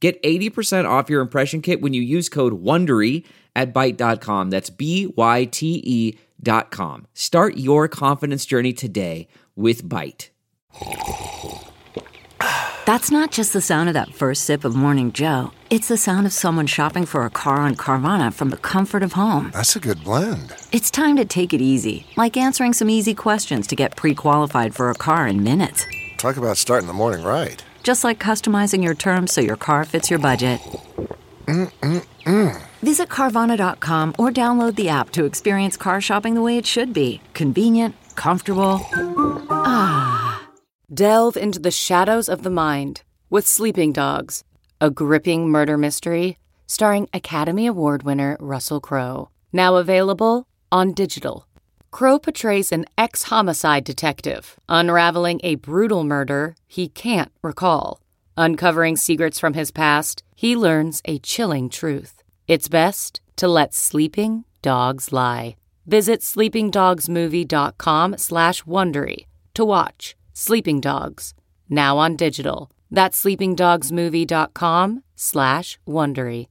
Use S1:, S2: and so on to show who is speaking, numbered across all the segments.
S1: Get 80% off your impression kit when you use code WONDERY at Byte.com. That's B-Y-T-E dot com. Start your confidence journey today with Byte.
S2: That's not just the sound of that first sip of Morning Joe. It's the sound of someone shopping for a car on Carvana from the comfort of home.
S3: That's a good blend.
S2: It's time to take it easy, like answering some easy questions to get pre-qualified for a car in minutes.
S3: Talk about starting the morning right.
S2: Just like customizing your terms so your car fits your budget.
S3: Mm-mm-mm.
S2: Visit Carvana.com or download the app to experience car shopping the way it should be convenient, comfortable. Ah.
S4: Delve into the shadows of the mind with Sleeping Dogs, a gripping murder mystery starring Academy Award winner Russell Crowe. Now available on digital. Crowe portrays an ex homicide detective unraveling a brutal murder he can't recall. Uncovering secrets from his past, he learns a chilling truth. It's best to let sleeping dogs lie. Visit sleepingdogsmovie.com slash Wondery to watch Sleeping Dogs, now on digital. That's sleepingdogsmovie.com slash Wondery.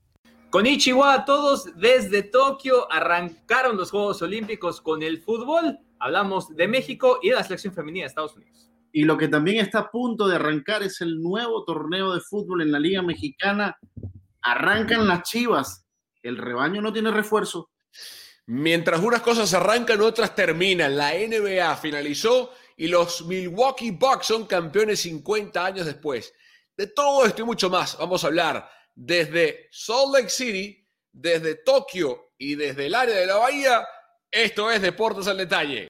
S5: Konnichiwa a todos desde Tokio. Arrancaron los Juegos Olímpicos con el fútbol. Hablamos de México y de la selección femenina de Estados Unidos.
S6: Y lo que también está a punto de arrancar es el nuevo torneo de fútbol en la Liga Mexicana. Arrancan las chivas. El rebaño no tiene refuerzo.
S7: Mientras unas cosas arrancan, otras terminan. La NBA finalizó y los Milwaukee Bucks son campeones 50 años después. De todo esto y mucho más vamos a hablar desde Salt Lake City, desde Tokio y desde el área de la bahía. Esto es Deportes al Detalle.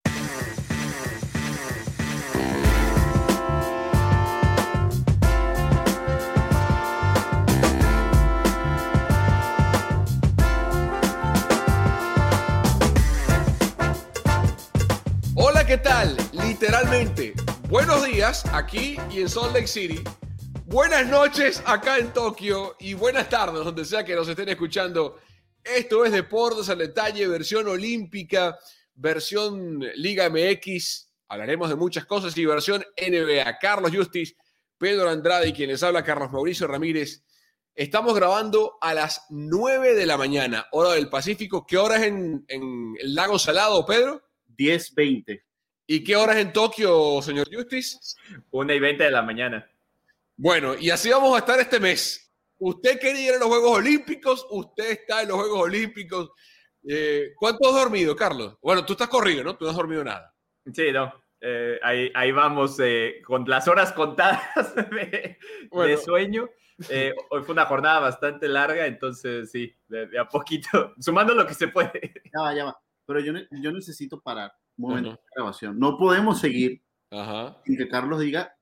S7: Hola, ¿qué tal? Literalmente, buenos días aquí y en Salt Lake City. Buenas noches acá en Tokio y buenas tardes donde sea que nos estén escuchando. Esto es Deportes al Detalle, versión olímpica, versión Liga MX. Hablaremos de muchas cosas y versión NBA. Carlos Justis, Pedro Andrade y quienes habla Carlos Mauricio Ramírez. Estamos grabando a las 9 de la mañana, hora del Pacífico. ¿Qué hora es en, en el lago Salado, Pedro?
S6: 10-20.
S7: ¿Y qué hora es en Tokio, señor Justis?
S5: 1 y 20 de la mañana.
S7: Bueno, y así vamos a estar este mes. Usted quería ir a los Juegos Olímpicos, usted está en los Juegos Olímpicos. Eh, ¿Cuánto has dormido, Carlos? Bueno, tú estás corrido, ¿no? Tú no has dormido nada.
S5: Sí, no. Eh, ahí, ahí, vamos eh, con las horas contadas de, bueno. de sueño. Eh, hoy fue una jornada bastante larga, entonces sí, de, de, a poquito, sumando lo que se puede.
S6: Ya va, ya va. Pero yo, yo necesito parar un momento uh -huh. de grabación. No podemos seguir sin que Carlos diga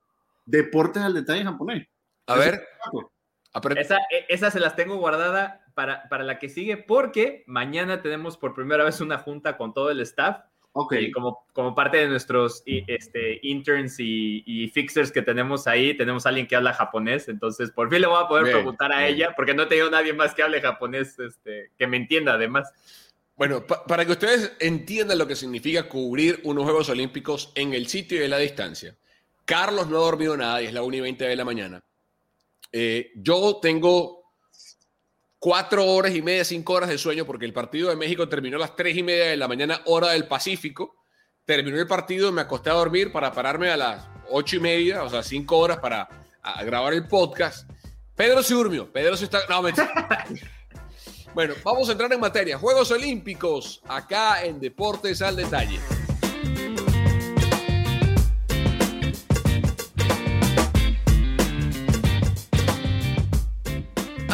S6: deportes al detalle japonés.
S7: A ver.
S5: Esa, e, esa, se las tengo guardada para, para la que sigue porque mañana tenemos por primera vez una junta con todo el staff.
S6: Okay.
S5: Y como, como parte de nuestros este, interns y, y, fixers que tenemos ahí, tenemos a alguien que habla japonés. Entonces, por fin le voy a poder bien, preguntar a bien. ella, porque no he tenido nadie más que hable japonés este, que me entienda, además.
S7: Bueno, pa para que ustedes entiendan lo que significa cubrir unos Juegos Olímpicos en el sitio y en la distancia. Carlos no ha dormido nada y es la 1 y 20 de la mañana. Eh, yo tengo cuatro horas y media, cinco horas de sueño porque el partido de México terminó a las tres y media de la mañana, hora del Pacífico. Terminó el partido, me acosté a dormir para pararme a las ocho y media, o sea, cinco horas para grabar el podcast. Pedro se durmió, Pedro se está... No, me... bueno, vamos a entrar en materia. Juegos Olímpicos, acá en Deportes al Detalle.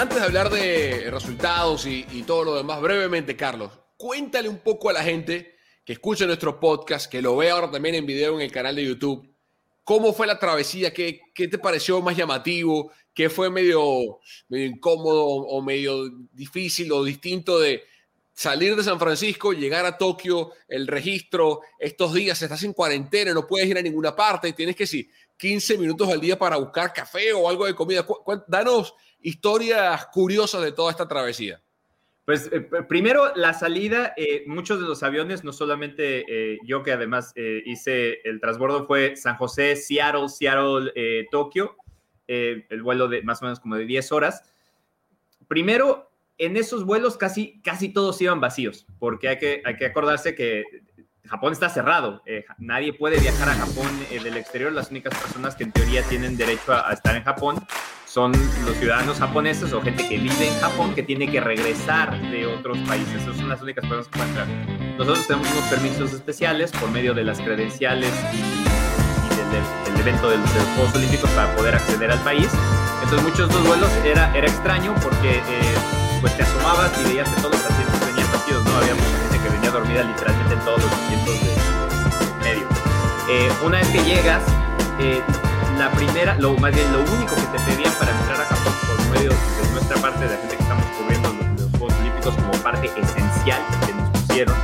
S7: Antes de hablar de resultados y, y, todo lo demás, brevemente, Carlos, cuéntale un poco a la gente que escucha nuestro podcast, que lo ve ahora también en video en el canal de YouTube, cómo fue la travesía, qué, qué te pareció más llamativo, ¿Qué fue medio, medio incómodo o medio difícil o distinto de salir de San Francisco, llegar a Tokio, el registro, estos días estás en cuarentena, no puedes ir a ninguna parte, tienes que sí, 15 minutos al día para buscar café o algo de comida. Danos historias curiosas de toda esta travesía.
S5: Pues eh, primero la salida, eh, muchos de los aviones, no solamente eh, yo que además hice el transbordo fue San José, Seattle, Seattle, Tokio, el vuelo de más o menos como de 10 horas. Primero, en esos vuelos casi, casi todos iban vacíos, porque hay que, hay que acordarse que Japón está cerrado, nadie puede viajar a Japón del exterior, las únicas personas que en teoría tienen derecho a estar en Japón son los ciudadanos japoneses o gente que vive en Japón que tiene que regresar de otros países. Esas son las únicas personas que pueden entrar. Nosotros tenemos unos permisos especiales por medio de las credenciales y, del, evento de, los Juegos Olímpicos para poder acceder al país. Entonces muchos de los vuelos era, era extraño porque eh, pues te asomabas y veías que todos los asientos venían vacíos, ¿no? Había mucha gente que venía dormida literalmente en todos los asientos de, medio. Eh, una vez que llegas, eh, la primera, lo más bien lo único que te pedían para entrar a Japón por medio de nuestra parte, de la gente que estamos cubriendo los, Juegos Olímpicos como parte esencial que nos pusieron,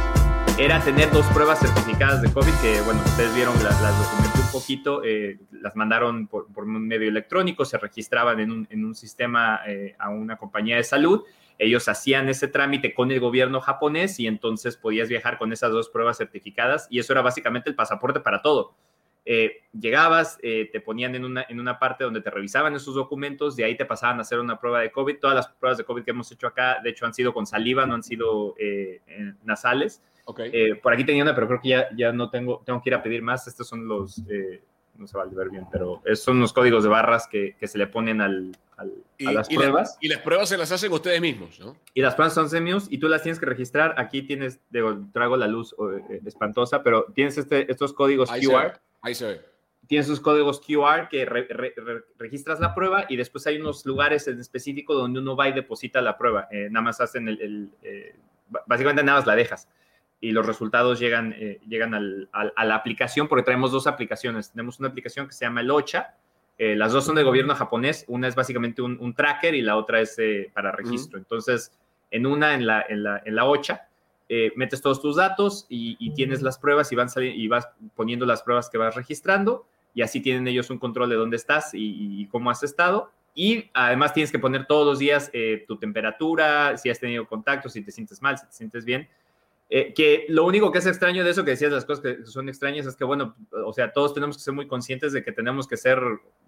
S5: era tener dos pruebas certificadas de COVID, que bueno, ustedes vieron, las, las documenté un poquito, eh, las mandaron por, por, un medio electrónico, se registraban en un, en un sistema eh, a una compañía de salud, ellos hacían ese trámite con el gobierno japonés y entonces podías viajar con esas dos pruebas certificadas y eso era básicamente el pasaporte para todo. Eh, llegabas, eh, te ponían en una, en una parte donde te revisaban esos documentos, de ahí te pasaban a hacer una prueba de COVID. Todas las pruebas de COVID que hemos hecho acá, de hecho, han sido con saliva, no han sido eh, nasales. por aquí tenía una, pero creo que ya, ya no tengo, tengo que ir a pedir más. Estos son los, no se va a ver bien, pero esos son los códigos de barras que, que se le ponen al, a las pruebas.
S7: y las pruebas se las hacen ustedes mismos, ¿no?
S5: Y las pruebas son semios y tú las tienes que registrar. Aquí tienes, digo, traigo la luz espantosa, pero tienes este, estos códigos QR.
S7: Ahí se ve.
S5: Tienes sus códigos QR que registras la prueba y después hay unos lugares en específico donde uno va y deposita la prueba. Eh, nada más hacen el, eh, básicamente nada más la dejas y los resultados llegan, eh, llegan al, a la aplicación porque traemos dos aplicaciones. Tenemos una aplicación que se llama el OCHA. las dos son del gobierno japonés. Una es básicamente un, tracker y la otra es para registro. Entonces, en una, en la, en la, en la OCHA, eh, metes todos tus datos y, tienes las pruebas y, van y vas poniendo las pruebas que vas registrando y así tienen ellos un control de dónde estás y, cómo has estado. Y además tienes que poner todos los días eh, tu temperatura, si has tenido contacto, si te sientes mal, si te sientes bien. Eh, que lo único que es extraño de eso que decías, las cosas que son extrañas, es que, bueno, o sea, todos tenemos que ser muy conscientes de que tenemos que ser,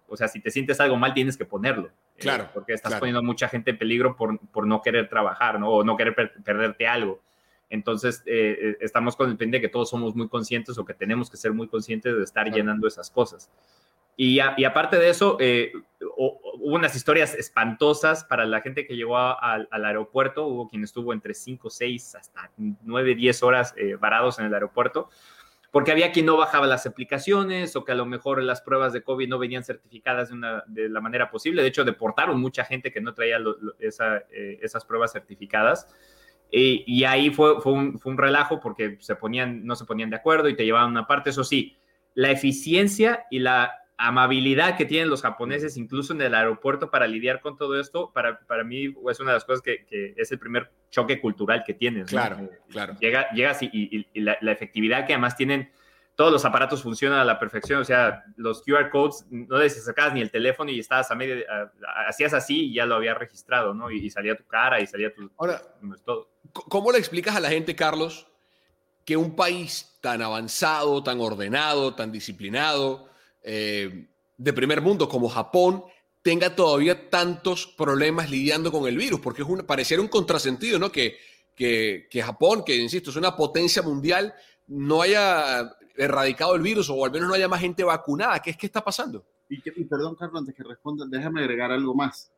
S5: o sea, si te sientes algo mal, tienes que ponerlo.
S7: Claro.
S5: porque estás poniendo a mucha gente en peligro por, por no querer trabajar, ¿no? O no querer perderte algo. Entonces, eh, eh, estamos con el pendiente de que todos somos muy conscientes o que tenemos que ser muy conscientes de estar llenando esas cosas. Y, aparte de eso, eh, hubo unas historias espantosas para la gente que llegó al aeropuerto. Hubo quien estuvo entre 5, 6, hasta 9, 10 horas varados en el aeropuerto, porque había quien no bajaba las aplicaciones o que a lo mejor las pruebas de COVID no venían certificadas de, la manera posible. De hecho, deportaron mucha gente que no traía esas pruebas certificadas. Y, ahí fue, fue, un, fue, un, relajo porque se ponían, no se ponían de acuerdo y te llevaban una parte. Eso sí, la eficiencia y la amabilidad que tienen los japoneses, incluso en el aeropuerto, para lidiar con todo esto, para, para mí es una de las cosas que, que es el primer choque cultural que tienes.
S7: Claro,
S5: eh,
S7: claro.
S5: Llega, llegas y, y, la, la, efectividad que además tienen todos los aparatos funcionan a la perfección, o sea, los QR codes, no sacabas ni el teléfono y estabas a medio, hacías así y ya lo había registrado, ¿no? Y, salía tu cara y salía tu...
S7: Ahora, todo. ¿Cómo le explicas a la gente, Carlos, que un país tan avanzado, tan ordenado, tan disciplinado, eh, de primer mundo como Japón, tenga todavía tantos problemas lidiando con el virus? Porque pareciera un contrasentido, ¿no? Que, Japón, que insisto, es una potencia mundial, no haya erradicado el virus o al menos no haya más gente vacunada. ¿Qué es que está pasando?
S6: Y, perdón, Carlos, antes que responda, déjame agregar algo más.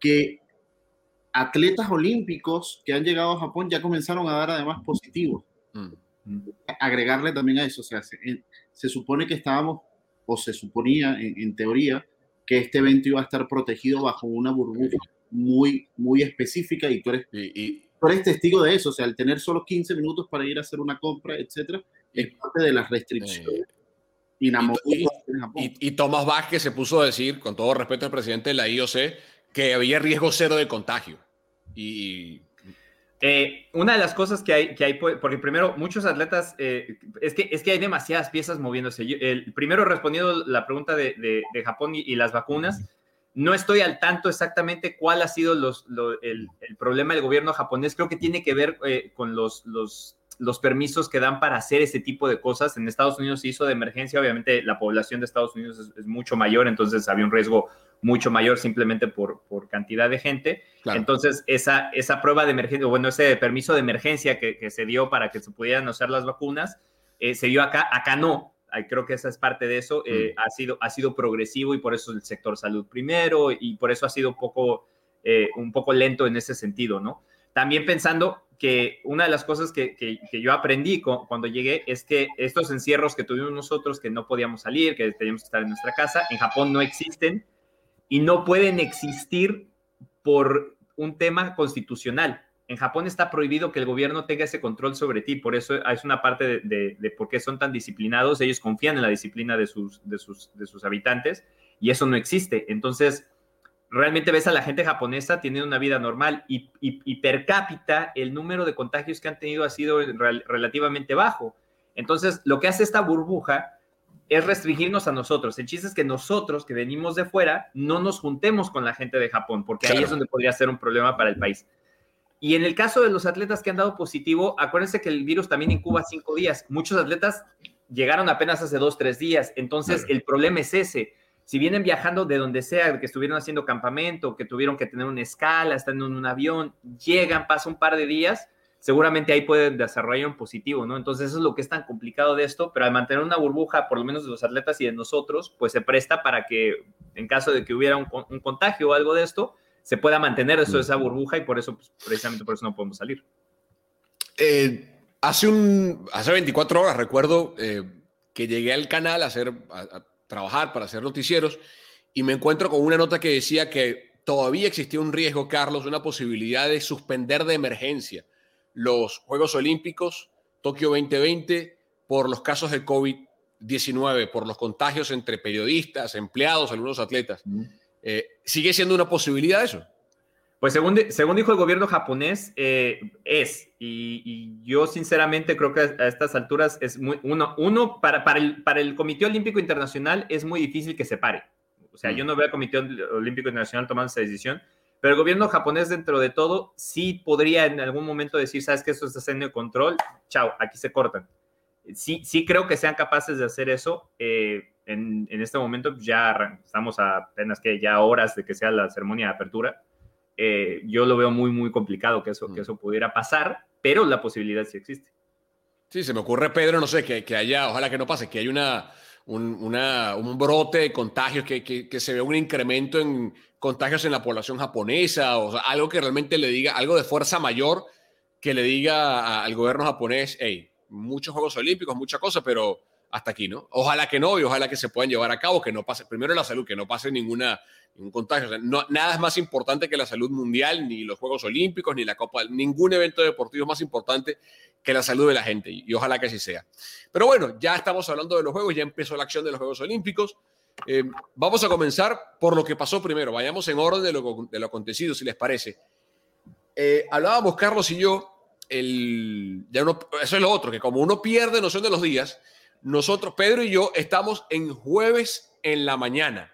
S6: Que atletas olímpicos que han llegado a Japón ya comenzaron a dar además positivos. Mm. Agregarle también a eso, o sea, se, supone que estábamos, o se suponía en, teoría, que este evento iba a estar protegido bajo una burbuja muy, muy específica y tú eres, y, tú eres testigo de eso, o sea, al tener solo 15 minutos para ir a hacer una compra, etcétera, es parte de las restricciones.
S7: y, Tomás Vázquez se puso a decir, con todo respeto al presidente de la IOC, que había riesgo cero de contagio. Y.
S5: Eh, una de las cosas que hay, que hay porque primero, muchos atletas, eh, es, que, es que hay demasiadas piezas moviéndose. el, primero, respondiendo la pregunta de, de, Japón y, las vacunas, no estoy al tanto exactamente cuál ha sido los, el, el, problema del gobierno japonés. Creo que tiene que ver eh, con los, los los permisos que dan para hacer ese tipo de cosas. En Estados Unidos se hizo de emergencia, obviamente la población de Estados Unidos es, mucho mayor, entonces había un riesgo mucho mayor simplemente por, por cantidad de gente. Entonces, esa, esa prueba de emergencia, bueno, ese permiso de emergencia que, se dio para que se pudieran usar las vacunas, eh, se dio acá, acá no. Creo que esa es parte de eso. Eh, mm. ha, sido, ha sido progresivo y por eso el sector salud primero y por eso ha sido un poco, eh, un poco lento en ese sentido, ¿no? También pensando que una de las cosas que, yo aprendí cuando llegué es que estos encierros que tuvimos nosotros, que no podíamos salir, que teníamos que estar en nuestra casa, en Japón no existen y no pueden existir por un tema constitucional. En Japón está prohibido que el gobierno tenga ese control sobre ti, por eso es una parte de, por qué son tan disciplinados, ellos confían en la disciplina de sus, de sus, de sus habitantes y eso no existe. Entonces, realmente ves a la gente japonesa teniendo una vida normal y, per cápita el número de contagios que han tenido ha sido relativamente bajo. Entonces, lo que hace esta burbuja es restringirnos a nosotros. El chiste es que nosotros que venimos de fuera no nos juntemos con la gente de Japón, porque ahí es donde podría ser un problema para el país. Y en el caso de los atletas que han dado positivo, acuérdense que el virus también incuba cinco días. Muchos atletas llegaron apenas hace dos, tres días. Entonces, el problema es ese si vienen viajando de donde sea, que estuvieron haciendo campamento, que tuvieron que tener una escala, están en un avión, llegan, pasa un par de días, seguramente ahí pueden desarrollar un positivo, ¿no? Entonces eso es lo que es tan complicado de esto, pero al mantener una burbuja, por lo menos de los atletas y de nosotros, pues se presta para que en caso de que hubiera un, contagio o algo de esto, se pueda mantener eso, esa burbuja y por eso, pues, precisamente por eso no podemos salir.
S7: Eh, hace, un, hace 24 horas recuerdo eh, que llegué al canal a hacer trabajar, para hacer noticieros, y me encuentro con una nota que decía que todavía existía un riesgo, Carlos, una posibilidad de suspender de emergencia los Juegos Olímpicos Tokio 2020 por los casos de COVID-19, por los contagios entre periodistas, empleados, algunos atletas. Eh, ¿Sigue siendo una posibilidad eso?
S5: Pues según, según dijo el gobierno japonés, eh, es. Y, yo sinceramente creo que a, estas alturas es muy... Uno, uno para, para, el, para el Comité Olímpico Internacional es muy difícil que se pare. O sea, yo mm. no veo al Comité Olímpico Internacional tomando esa decisión. Pero el gobierno japonés, dentro de todo, sí podría en algún momento decir, sabes que esto está en control, chao, aquí se cortan. Sí, sí creo que sean capaces de hacer eso. Eh, en, en, este momento ya estamos a apenas que ya horas de que sea la ceremonia de apertura eh, yo lo veo muy, muy complicado que eso, que eso pudiera pasar, pero la posibilidad sí existe.
S7: Sí, se me ocurre, Pedro, no sé, que, que haya, ojalá que no pase, que haya una, un, una, un brote de contagios, que, que, que, se vea un incremento en contagios en la población japonesa, o algo que realmente le diga, algo de fuerza mayor que le diga al gobierno japonés, hey, muchos Juegos Olímpicos, mucha cosa, pero hasta aquí, ¿no? Ojalá que no y ojalá que se puedan llevar a cabo, que no pase, primero la salud, que no pase ninguna, ningún contagio. nada es más importante que la salud mundial, ni los Juegos Olímpicos, ni la Copa, ningún evento deportivo es más importante que la salud de la gente y, ojalá que así sea. Pero bueno, ya estamos hablando de los Juegos, ya empezó la acción de los Juegos Olímpicos. Eh, vamos a comenzar por lo que pasó primero, vayamos en orden de lo, de lo acontecido, si les parece. Eh, hablábamos Carlos y yo, el, ya eso es lo otro, que como uno pierde noción de los días, nosotros, Pedro y yo, estamos en jueves en la mañana.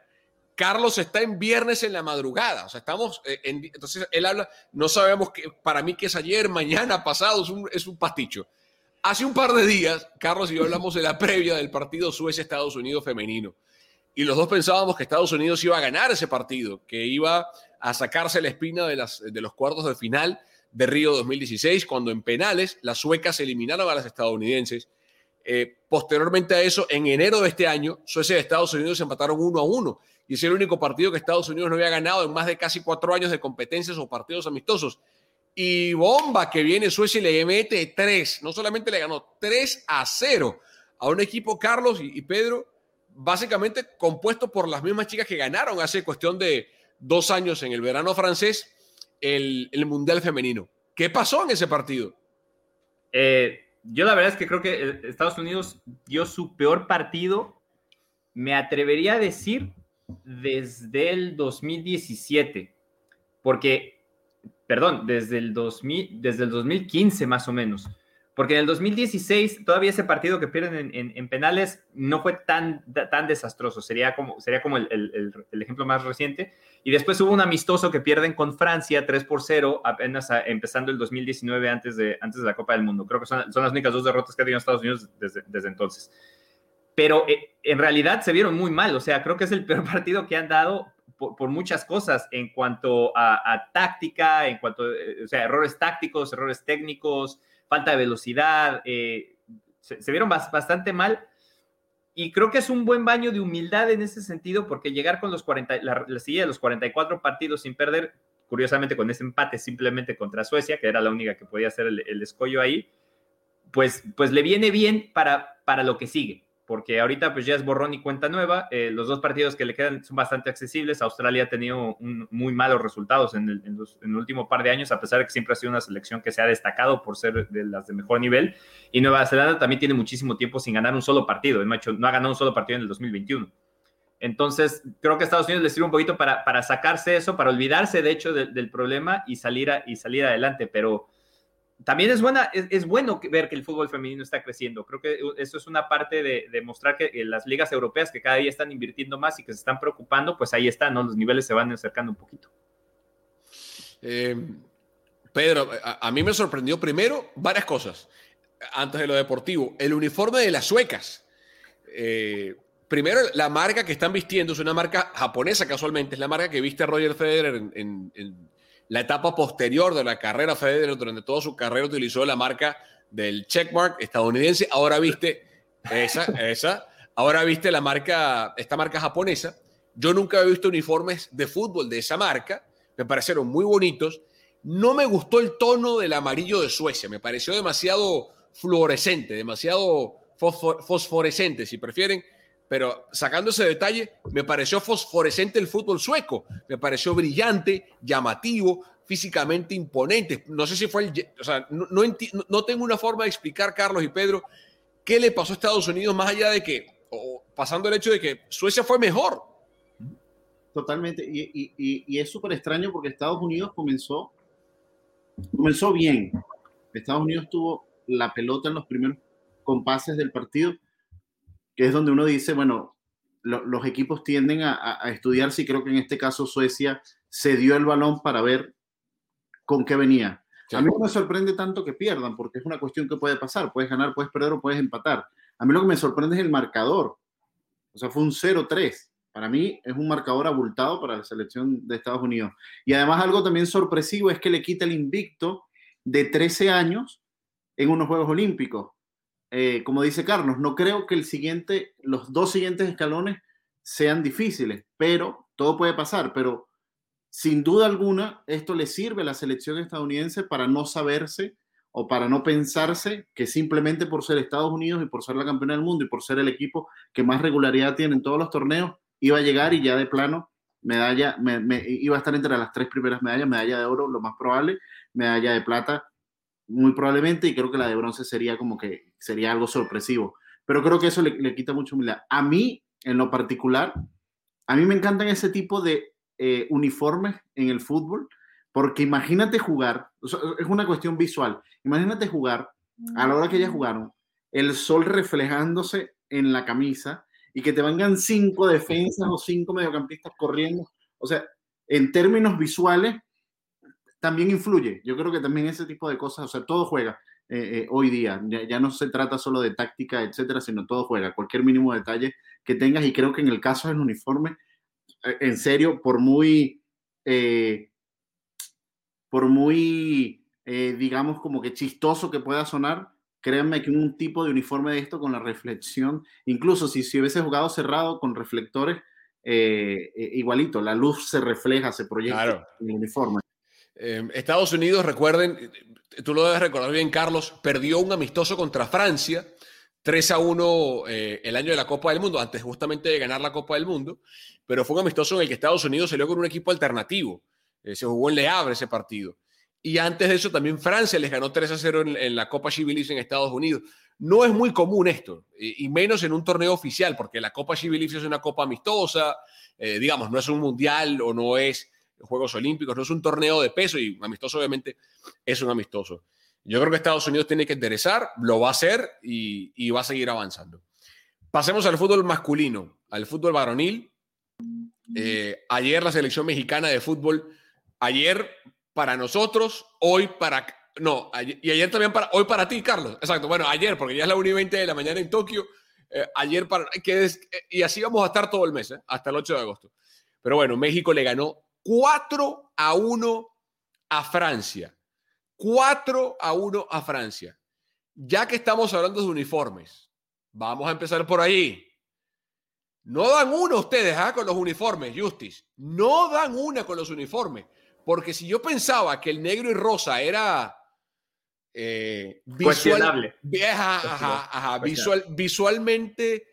S7: Carlos está en viernes en la madrugada. O sea, estamos eh, en, entonces él habla, no sabemos que para mí que es ayer, mañana, pasado, es un, es un pasticho. Hace un par de días, Carlos y yo hablamos de la previa del partido Suecia-Estados Unidos femenino. Y los dos pensábamos que Estados Unidos iba a ganar ese partido, que iba a sacarse la espina de, las, de los cuartos de final de Río 2016, cuando en penales las suecas eliminaron a las estadounidenses eh, posteriormente a eso, en enero de este año, Suecia y Estados Unidos se empataron uno a uno. Y es el único partido que Estados Unidos no había ganado en más de casi cuatro años de competencias o partidos amistosos. Y bomba que viene Suecia y le mete tres. No solamente le ganó tres a cero a un equipo, Carlos y, Pedro, básicamente compuesto por las mismas chicas que ganaron hace cuestión de dos años en el verano francés el, el Mundial Femenino. ¿Qué pasó en ese partido?
S5: Eh, yo la verdad es que creo que eh, Estados Unidos dio su peor partido Me atrevería a decir desde el 2017, porque, perdón, desde el, 2000, desde el 2015 más o menos, porque en el 2016 todavía ese partido que pierden en, penales no fue tan, tan desastroso, sería como, sería como el, ejemplo más reciente. Y después hubo un amistoso que pierden con Francia 3 por 0, apenas empezando el 2019 antes de, antes de la Copa del Mundo. Creo que son, son las únicas dos derrotas que ha tenido Estados Unidos desde, desde entonces. Pero eh, en realidad se vieron muy mal, o sea, creo que es el peor partido que han dado por, muchas cosas en cuanto a, táctica, en cuanto, eh, o sea, errores tácticos, errores técnicos falta de velocidad, eh, se, vieron bastante mal. Y creo que es un buen baño de humildad en ese sentido, porque llegar con los 40, la, la de los 44 partidos sin perder, curiosamente con ese empate simplemente contra Suecia, que era la única que podía hacer el, el escollo ahí, pues, pues le viene bien para, para lo que sigue porque ahorita pues ya es borrón y cuenta nueva. Eh, los dos partidos que le quedan son bastante accesibles. Australia ha tenido muy malos resultados en el, último par de años, a pesar de que siempre ha sido una selección que se ha destacado por ser de las de mejor nivel. Y Nueva Zelanda también tiene muchísimo tiempo sin ganar un solo partido. No ha, no ha ganado un solo partido en el 2021. Entonces, creo que a Estados Unidos le sirve un poquito para, para sacarse eso, para olvidarse de hecho del problema y salir, y salir adelante. Pero también es, buena, es, bueno ver que el fútbol femenino está creciendo. Creo que eso es una parte de, mostrar que las ligas europeas que cada día están invirtiendo más y que se están preocupando, pues ahí están, ¿no? Los niveles se van acercando un poquito.
S7: Eh, Pedro, a, mí me sorprendió primero varias cosas antes de lo deportivo. El uniforme de las suecas. Eh, primero, la marca que están vistiendo es una marca japonesa casualmente, es la marca que viste Roger Federer en la etapa posterior de la carrera Federer, durante toda su carrera utilizó la marca del checkmark estadounidense. Ahora viste esa, esa. Ahora viste la marca, esta marca japonesa. Yo nunca había visto uniformes de fútbol de esa marca. Me parecieron muy bonitos. No me gustó el tono del amarillo de Suecia. Me pareció demasiado fluorescente, demasiado fosforescente, si prefieren pero sacando ese detalle, me pareció fosforescente el fútbol sueco, me pareció brillante, llamativo, físicamente imponente. No sé si fue el... O sea, no, no, tengo una forma de explicar, Carlos y Pedro, qué le pasó a Estados Unidos más allá de que, o pasando el hecho de que Suecia fue mejor.
S6: Totalmente, y, y es súper extraño porque Estados Unidos comenzó, comenzó bien. Estados Unidos tuvo la pelota en los primeros compases del partido que es donde uno dice, bueno, los equipos tienden a, estudiar si creo que en este caso Suecia se dio el balón para ver con qué venía. A mí no me sorprende tanto que pierdan, porque es una cuestión que puede pasar. Puedes ganar, puedes perder o puedes empatar. A mí lo que me sorprende es el marcador. O sea, fue un 0-3. Para mí es un marcador abultado para la selección de Estados Unidos. Y además algo también sorpresivo es que le quita el invicto de 13 años en unos Juegos Olímpicos. Eh, como dice Carlos, no creo que los dos siguientes escalones sean difíciles, pero todo puede pasar, pero sin duda alguna esto le sirve a la selección estadounidense para no saberse o para no pensarse que simplemente por ser Estados Unidos y por ser la campeona del mundo y por ser el equipo que más regularidad tiene en todos los torneos, iba a llegar y ya de plano medalla, me, iba a estar entre las tres primeras medallas, medalla de oro, lo más probable, medalla de plata, muy probablemente, y creo que la de bronce sería como que sería algo sorpresivo. Pero creo que eso le, quita mucho humildad. A mí, en lo particular, a mí me encantan ese tipo de eh, uniformes en el fútbol, porque imagínate jugar, es una cuestión visual, imagínate jugar a la hora que ya jugaron, el sol reflejándose en la camisa y que te vengan cinco defensas o cinco mediocampistas corriendo. O sea, en términos visuales, también influye. Yo creo que también ese tipo de cosas, o sea, todo juega eh, eh, hoy día. Ya, no se trata solo de táctica, etcétera, sino todo juega. Cualquier mínimo detalle que tengas. Y creo que en el caso del uniforme, eh, en serio, por muy, por muy, digamos, como que chistoso que pueda sonar, créanme que un tipo de uniforme de esto con la reflexión, incluso si, si hubiese jugado cerrado con reflectores, igualito, la luz se refleja, se proyecta en el uniforme.
S7: Em, Estados Unidos, recuerden, tú lo debes recordar bien, Carlos, perdió un amistoso contra Francia, 3 a 1 eh, el año de la Copa del Mundo, antes justamente de ganar la Copa del Mundo, pero fue un amistoso en el que Estados Unidos salió con un equipo alternativo. Eh, se jugó en Le Havre ese partido. Y antes de eso también Francia les ganó 3 a 0 en, la Copa Civilis en Estados Unidos. no es muy común esto, y, menos en un torneo oficial, porque la Copa Civilif es una copa amistosa, eh, digamos, no es un mundial o no es Juegos Olímpicos, no es un torneo de peso y un amistoso obviamente es un amistoso. Yo creo que Estados Unidos tiene que enderezar, lo va a hacer y, va a seguir avanzando. Pasemos al fútbol masculino, al fútbol varonil. Eh, ayer la selección mexicana de fútbol, ayer para nosotros, hoy para... No, y ayer también para... Hoy para ti, Carlos. Exacto, bueno, ayer, porque ya es la 1 y 20 de la mañana en Tokio. Eh, ayer para... Que es, y así vamos a estar todo el mes, ¿eh? hasta el 8 de agosto. Pero bueno, México le ganó 4 a 1 a Francia. 4 a 1 a Francia. Ya que estamos hablando de uniformes, vamos a empezar por ahí. No dan una ustedes ¿ah? con los uniformes, Justis. No dan una con los uniformes. Porque si yo pensaba que el negro y rosa era
S5: eh, visual,
S7: visual, visualmente eh,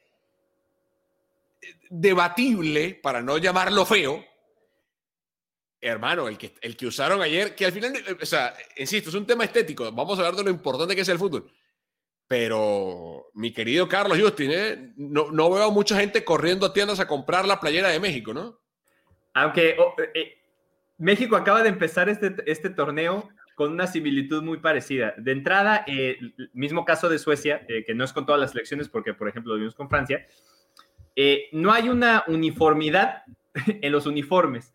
S7: debatible, para no llamarlo feo, hermano, el que, el que usaron ayer, que al final, o sea, insisto, es un tema estético, vamos a hablar de lo importante que es el fútbol. Pero, mi querido Carlos Justin, ¿eh? no, no, veo a mucha gente corriendo a tiendas a comprar la playera de México, ¿no?
S5: Aunque oh, eh, México acaba de empezar este, este torneo con una similitud muy parecida. De entrada, eh, mismo caso de Suecia, que no es con todas las selecciones, porque por ejemplo lo vimos con Francia, no hay una uniformidad en los uniformes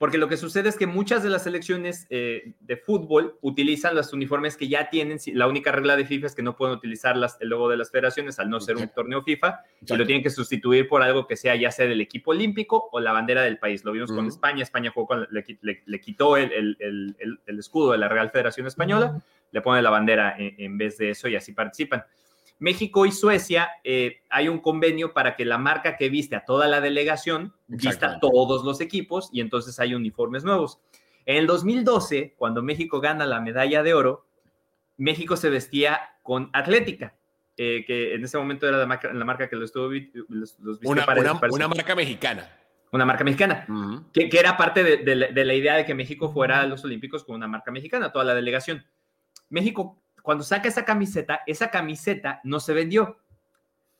S5: porque lo que sucede es que muchas de las selecciones eh, de fútbol utilizan los uniformes que ya tienen. La única regla de FIFA es que no pueden utilizar el logo de las federaciones al no ser un torneo FIFA y lo tienen que sustituir por algo que sea ya sea del equipo olímpico o la bandera del país. Lo vimos con España. España jugó le, quitó el, escudo de la Real Federación Española, le pone la bandera en vez de eso y así participan. México y Suecia eh, hay un convenio para que la marca que viste a toda la delegación vista a todos los equipos y entonces hay uniformes nuevos. En el 2012, cuando México gana la medalla de oro, México se vestía con Atlética, eh, que en ese momento era la marca, la marca que lo estuvo
S7: los, una, una, marca mexicana.
S5: Una marca mexicana, que, era parte de, de la idea de que México fuera a los Olímpicos con una marca mexicana, toda la delegación. México cuando saca esa camiseta, esa camiseta no se vendió.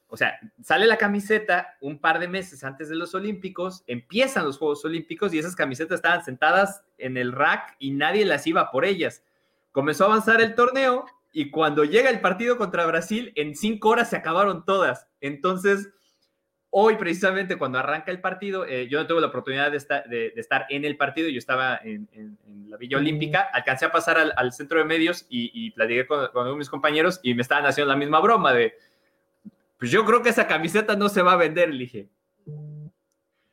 S5: O sea, sale la camiseta un par de meses antes de los Olímpicos, empiezan los Juegos Olímpicos y esas camisetas estaban sentadas en el rack y nadie las iba por ellas. Comenzó a avanzar el torneo y cuando llega el partido contra Brasil, en cinco horas se acabaron todas. Entonces, Hoy, precisamente, cuando arranca el partido, eh, yo no tuve la oportunidad de estar, de, estar, en el partido, yo estaba en, la Villa Olímpica, alcancé a pasar al, centro de medios y, y platiqué con, con, mis compañeros y me estaban haciendo la misma broma de, pues yo creo que esa camiseta no se va a vender, le dije.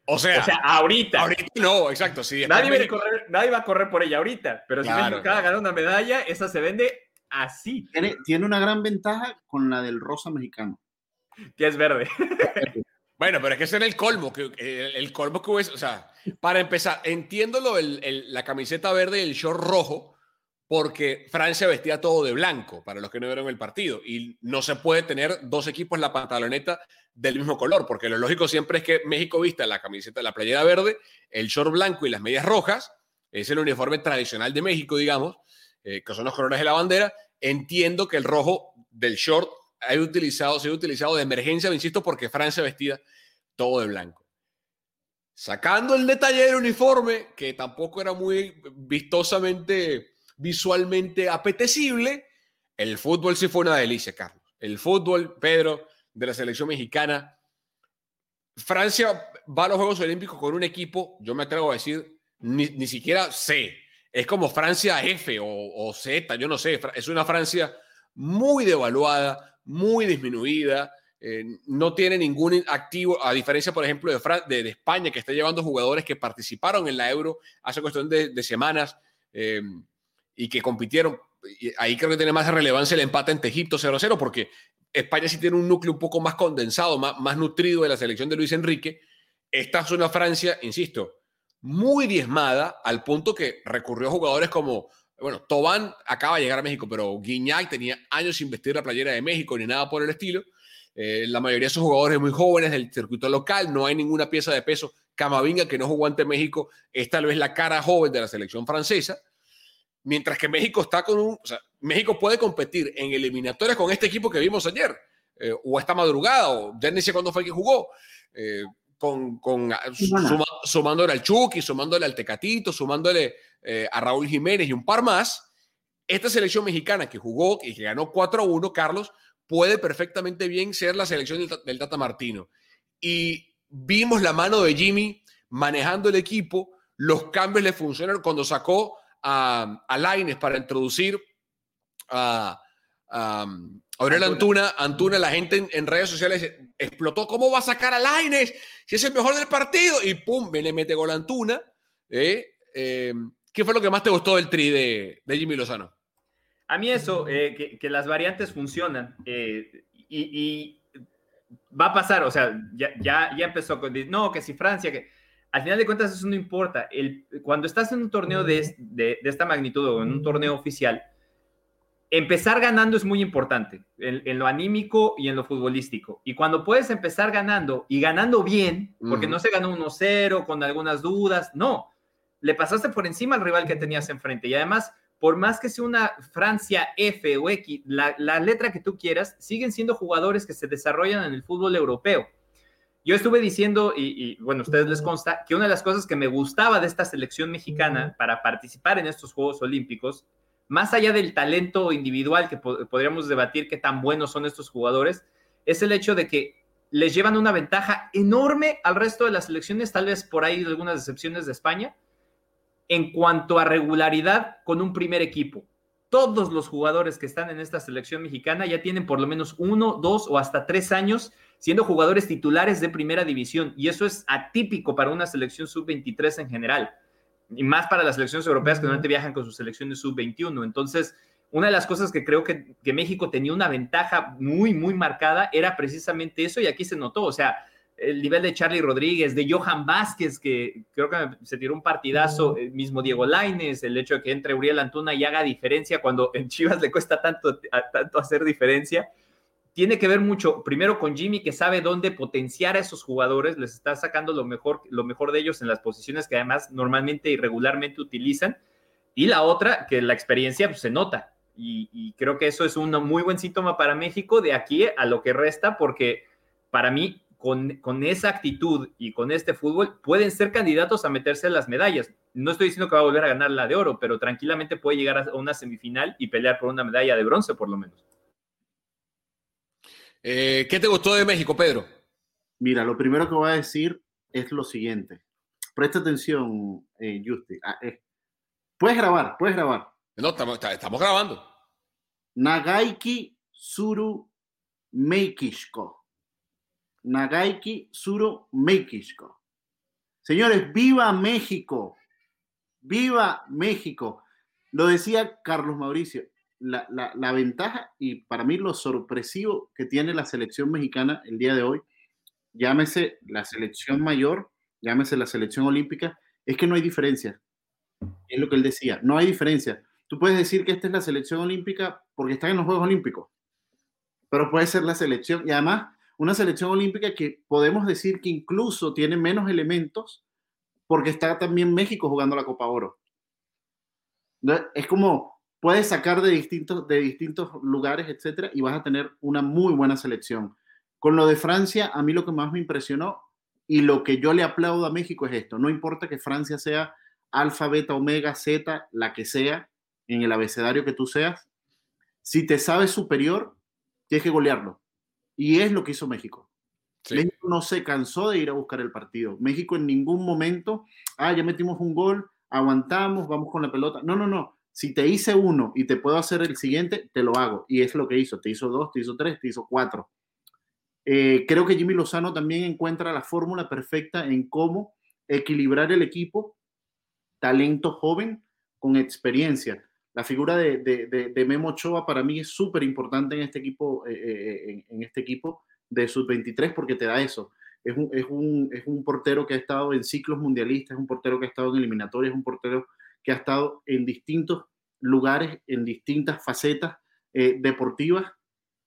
S7: O sea,
S5: ahorita.
S7: Ahorita no, exacto. Sí,
S5: nadie, va a correr, nadie va a correr por ella ahorita, pero si México acaba de ganar una medalla, esa se vende así.
S6: Tiene, tiene una gran ventaja con la del rosa mexicano.
S5: Que es verde.
S7: Bueno, pero es que ese era el colmo, que, el, colmo que hubiese, o sea, para empezar, entiendo lo, la camiseta verde y el short rojo, porque Francia vestía todo de blanco, para los que no vieron el partido, y no se puede tener dos equipos en la pantaloneta del mismo color, porque lo lógico siempre es que México vista la camiseta, la playera verde, el short blanco y las medias rojas, es el uniforme tradicional de México, digamos, eh, que son los colores de la bandera. Entiendo que el rojo del short ha utilizado, se ha utilizado de emergencia, insisto, porque Francia vestía todo de blanco. Sacando el detalle del uniforme, que tampoco era muy vistosamente, visualmente apetecible, el fútbol sí fue una delicia, Carlos. El fútbol, Pedro, de la selección mexicana. Francia va a los Juegos Olímpicos con un equipo, yo me atrevo a decir, ni, siquiera C. Es como Francia F o Z, yo no sé. Es una Francia muy devaluada, muy disminuida, eh, no tiene ningún activo, a diferencia, por ejemplo, de, de, España, que está llevando jugadores que participaron en la Euro hace cuestión de, semanas eh, y que compitieron. ahí creo que tiene más relevancia el empate entre Egipto 0-0, porque España sí tiene un núcleo un poco más condensado, más, más nutrido de la selección de Luis Enrique. Esta es una Francia, insisto, muy diezmada, al punto que recurrió a jugadores como bueno, Tobán acaba de llegar a México, pero Guiñac tenía años sin vestir la playera de México ni nada por el estilo. Eh, la mayoría de esos jugadores muy jóvenes del circuito local, no hay ninguna pieza de peso. Camavinga, que no jugó ante México, es tal vez la cara joven de la selección francesa. Mientras que México está con un. O sea, México puede competir en eliminatorias con este equipo que vimos ayer, eh, o esta madrugada, o ya ni sé cuándo fue que jugó, eh, con, con sumándole al Chucky, sumándole al Tecatito, sumándole eh, a Raúl Jiménez y un par más. Esta selección mexicana que jugó y que ganó 4-1, Carlos, puede perfectamente bien ser la selección del, del Tata Martino. Y vimos la mano de Jimmy manejando el equipo, los cambios le funcionaron cuando sacó a, a Laines para introducir a, a Aurel Antuna. Antuna, la gente en, redes sociales explotó. ¿Cómo va a sacar a Laines si es el mejor del partido? Y pum, me le mete gol a Antuna. ¿eh? Eh, ¿Qué fue lo que más te gustó del tri de, Jimmy Lozano?
S5: A mí eso, eh, que, las variantes funcionan y, va a pasar, o sea, ya, ya, ya empezó con, no, que si Francia, que al final de cuentas eso no importa. El, cuando estás en un torneo de, de, esta magnitud o en un torneo oficial, empezar ganando es muy importante en, lo anímico y en lo futbolístico. Y cuando puedes empezar ganando y ganando bien, porque no se ganó 1-0 con algunas dudas, no, le pasaste por encima al rival que tenías enfrente. Y además, por más que sea una Francia F o X, la, la letra que tú quieras, siguen siendo jugadores que se desarrollan en el fútbol europeo. Yo estuve diciendo, y, bueno, a ustedes les consta, que una de las cosas que me gustaba de esta selección mexicana para participar en estos Juegos Olímpicos, más allá del talento individual que podríamos debatir qué tan buenos son estos jugadores, es el hecho de que les llevan una ventaja enorme al resto de las selecciones, tal vez por ahí algunas excepciones de España, en cuanto a regularidad con un primer equipo. Todos los jugadores que están en esta selección mexicana ya tienen por lo menos uno, dos o hasta tres años siendo jugadores titulares de primera división. Y eso es atípico para una selección sub-23 en general. Y más para las selecciones europeas que normalmente viajan con sus selecciones sub-21. Entonces, una de las cosas que creo que, que, México tenía una ventaja muy, muy marcada era precisamente eso. Y aquí se notó. O sea, el nivel de Charlie Rodríguez, de Johan Vázquez, que creo que se tiró un partidazo, el mismo Diego Laines, el hecho de que entre Uriel Antuna y haga diferencia cuando en Chivas le cuesta tanto, tanto hacer diferencia tiene que ver mucho, primero con Jimmy, que sabe dónde potenciar a esos jugadores, les está sacando lo mejor, lo mejor de ellos en las posiciones que además normalmente y regularmente utilizan. Y la otra, que la experiencia pues, se nota. Y, creo que eso es un muy buen síntoma para México de aquí a lo que resta, porque para mí, con, con esa actitud y con este fútbol, pueden ser candidatos a meterse en las medallas. No estoy diciendo que va a volver a ganar la de oro, pero tranquilamente puede llegar a una semifinal y pelear por una medalla de bronce, por lo menos.
S7: Eh, ¿Qué te gustó de México, Pedro?
S6: Mira, lo primero que voy a decir es lo siguiente. Presta atención, eh. Ah, eh, puedes grabar, puedes grabar.
S7: No, estamos, estamos grabando.
S6: Nagaiki Suru Meikishko. Nagaiki Suru Meikishko. Señores, viva México. Viva México. Lo decía Carlos Mauricio la, ventaja y para mí lo sorpresivo que tiene la selección mexicana el día de hoy, llámese la selección mayor, llámese la selección olímpica, es que no hay diferencia. Es lo que él decía, no hay diferencia. Tú puedes decir que esta es la selección olímpica porque están en los Juegos Olímpicos, pero puede ser la selección, y además una selección olímpica que podemos decir que incluso tiene menos elementos porque está también México jugando la Copa Oro. Es como, puedes sacar de distintos, de distintos lugares, etcétera, y vas a tener una muy buena selección. Con lo de Francia, a mí lo que más me impresionó y lo que yo le aplaudo a México es esto: no importa que Francia sea alfa, beta, omega, zeta, la que sea, en el abecedario que tú seas, si te sabes superior, tienes que golearlo. Y es lo que hizo México. México no se cansó de ir a buscar el partido. México en ningún momento, ah, ya metimos un gol, aguantamos, vamos con la pelota. No, no, no si te hice uno y te puedo hacer el siguiente, te lo hago. Y es lo que hizo. Te hizo dos, te hizo tres, te hizo cuatro. Eh, creo que Jimmy Lozano también encuentra la fórmula perfecta en cómo equilibrar el equipo, talento joven con experiencia. La figura de, de, Memo Ochoa para mí es súper importante en este equipo, eh, eh, en, este equipo de sub-23 porque te da eso. Es un, es, un, es un portero que ha estado en ciclos mundialistas, es un portero que ha estado en eliminatorias, es un portero que ha estado en distintos lugares, en distintas facetas eh, deportivas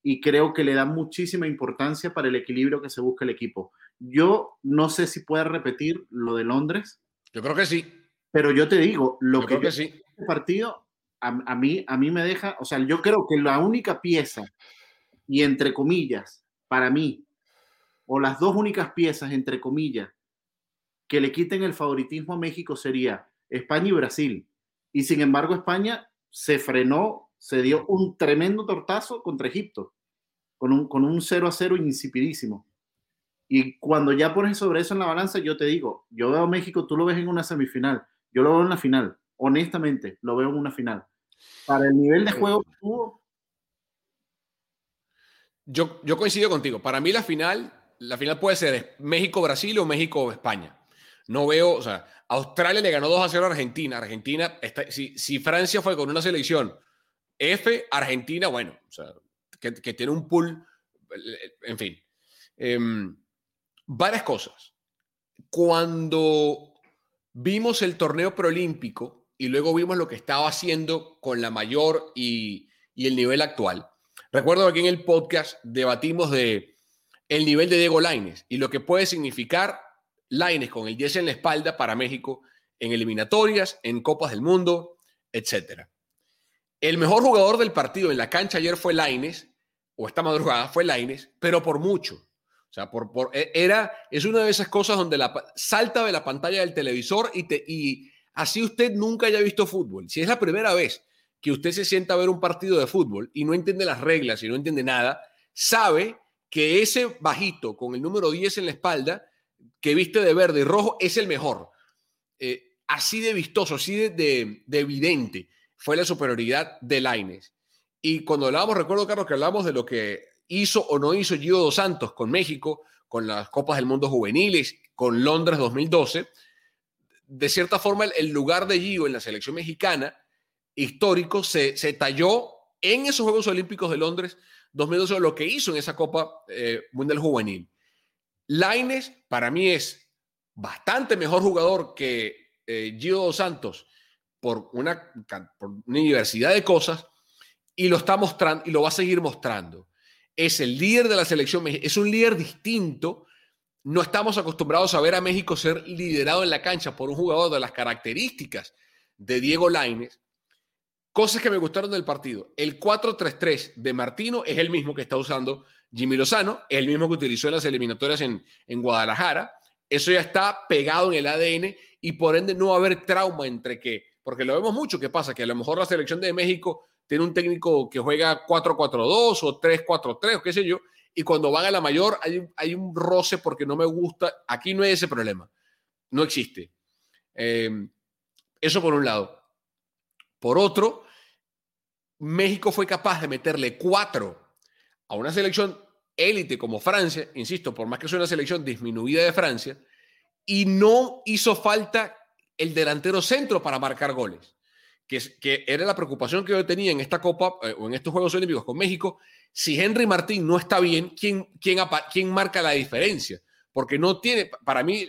S6: y creo que le da muchísima importancia para el equilibrio que se busca el equipo. Yo no sé si puede repetir lo de Londres.
S7: Yo creo que sí.
S6: Pero yo te digo, lo
S7: que,
S6: que
S7: sí.
S6: este partido a, mí, a mí me deja, o sea, yo creo que la única pieza, y entre comillas, para mí, o las dos únicas piezas, entre comillas, que le quiten el favoritismo a México sería España y Brasil. Y sin embargo, España se frenó, se dio un tremendo tortazo contra Egipto, con un, con un 0 a 0 insipidísimo. Y cuando ya pones sobre eso en la balanza, yo te digo, yo veo a México, tú lo ves en una semifinal, yo lo veo en la final, honestamente, lo veo en una final. Para el nivel de juego que tuvo.
S7: Yo, yo coincido contigo. Para mí la final, la final puede ser México-Brasil o México-España. No veo, o sea, Australia le ganó 2 a 0 a Argentina. Argentina, está, si, si, Francia fue con una selección F, Argentina, bueno, o sea, que, tiene un pool, en fin. Em, varias cosas. Cuando vimos el torneo preolímpico, y luego vimos lo que estaba haciendo con la mayor y, el nivel actual. Recuerdo que aquí en el podcast debatimos de el nivel de Diego Laines y lo que puede significar Laines con el 10 en la espalda para México en eliminatorias, en Copas del Mundo, etc. El mejor jugador del partido en la cancha ayer fue Laines, o esta madrugada fue Laines, pero por mucho. O sea, por, e, era, es una de esas cosas donde la, salta de la pantalla del televisor y, te, y Así usted nunca haya visto fútbol. Si es la primera vez que usted se sienta a ver un partido de fútbol y no entiende las reglas y no entiende nada, sabe que ese bajito con el número 10 en la espalda, que viste de verde y rojo, es el mejor. Eh, así de vistoso, así de, evidente fue la superioridad de Laines. Y cuando hablábamos, recuerdo, Carlos, que hablábamos de lo que hizo o no hizo Gio Dos Santos con México, con las Copas del Mundo Juveniles, con Londres 2012 de cierta forma, el, lugar de Gio en la selección mexicana histórico se, se, talló en esos Juegos Olímpicos de Londres 2012, lo que hizo en esa Copa eh, Mundial Juvenil. Laines, para mí, es bastante mejor jugador que eh, Gio Santos por una, por diversidad de cosas y lo está mostrando y lo va a seguir mostrando. Es el líder de la selección, es un líder distinto no estamos acostumbrados a ver a México ser liderado en la cancha por un jugador de las características de Diego Laines. Cosas que me gustaron del partido. El 4-3-3 de Martino es el mismo que está usando Jimmy Lozano, el mismo que utilizó en las eliminatorias en, en Guadalajara. Eso ya está pegado en el ADN y por ende no va a haber trauma entre que, porque lo vemos mucho que pasa, que a lo mejor la selección de México tiene un técnico que juega 4-4-2 o 3-4-3 o qué sé yo, y cuando van a la mayor hay, hay un roce porque no me gusta. Aquí no hay ese problema. No existe. Em, eso por un lado. Por otro, México fue capaz de meterle cuatro a una selección élite como Francia, insisto, por más que sea una selección disminuida de Francia, y no hizo falta el delantero centro para marcar goles, que, que era la preocupación que yo tenía en esta Copa eh, o en estos Juegos Olímpicos con México, si Henry Martín no está bien, ¿quién, quién, quién marca la diferencia? Porque no tiene, para mí,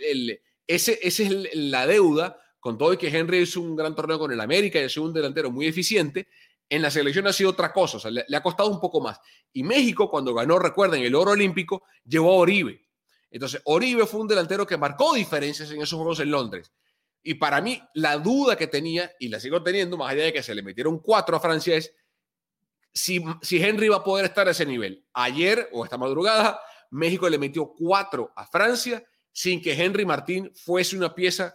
S7: ese, esa es la deuda, con todo y que Henry es un gran torneo con el América y es un delantero muy eficiente, en la selección ha sido otra cosa, le, ha costado un poco más. Y México, cuando ganó, recuerden, el oro olímpico, llevó a Oribe. Entonces, Oribe fue un delantero que marcó diferencias en esos juegos en Londres. Y para mí, la duda que tenía, y la sigo teniendo, más allá de que se le metieron cuatro a Francia, es si, Henry va a poder estar a ese nivel. Ayer o esta madrugada, México le metió cuatro a Francia sin que Henry Martín fuese una pieza,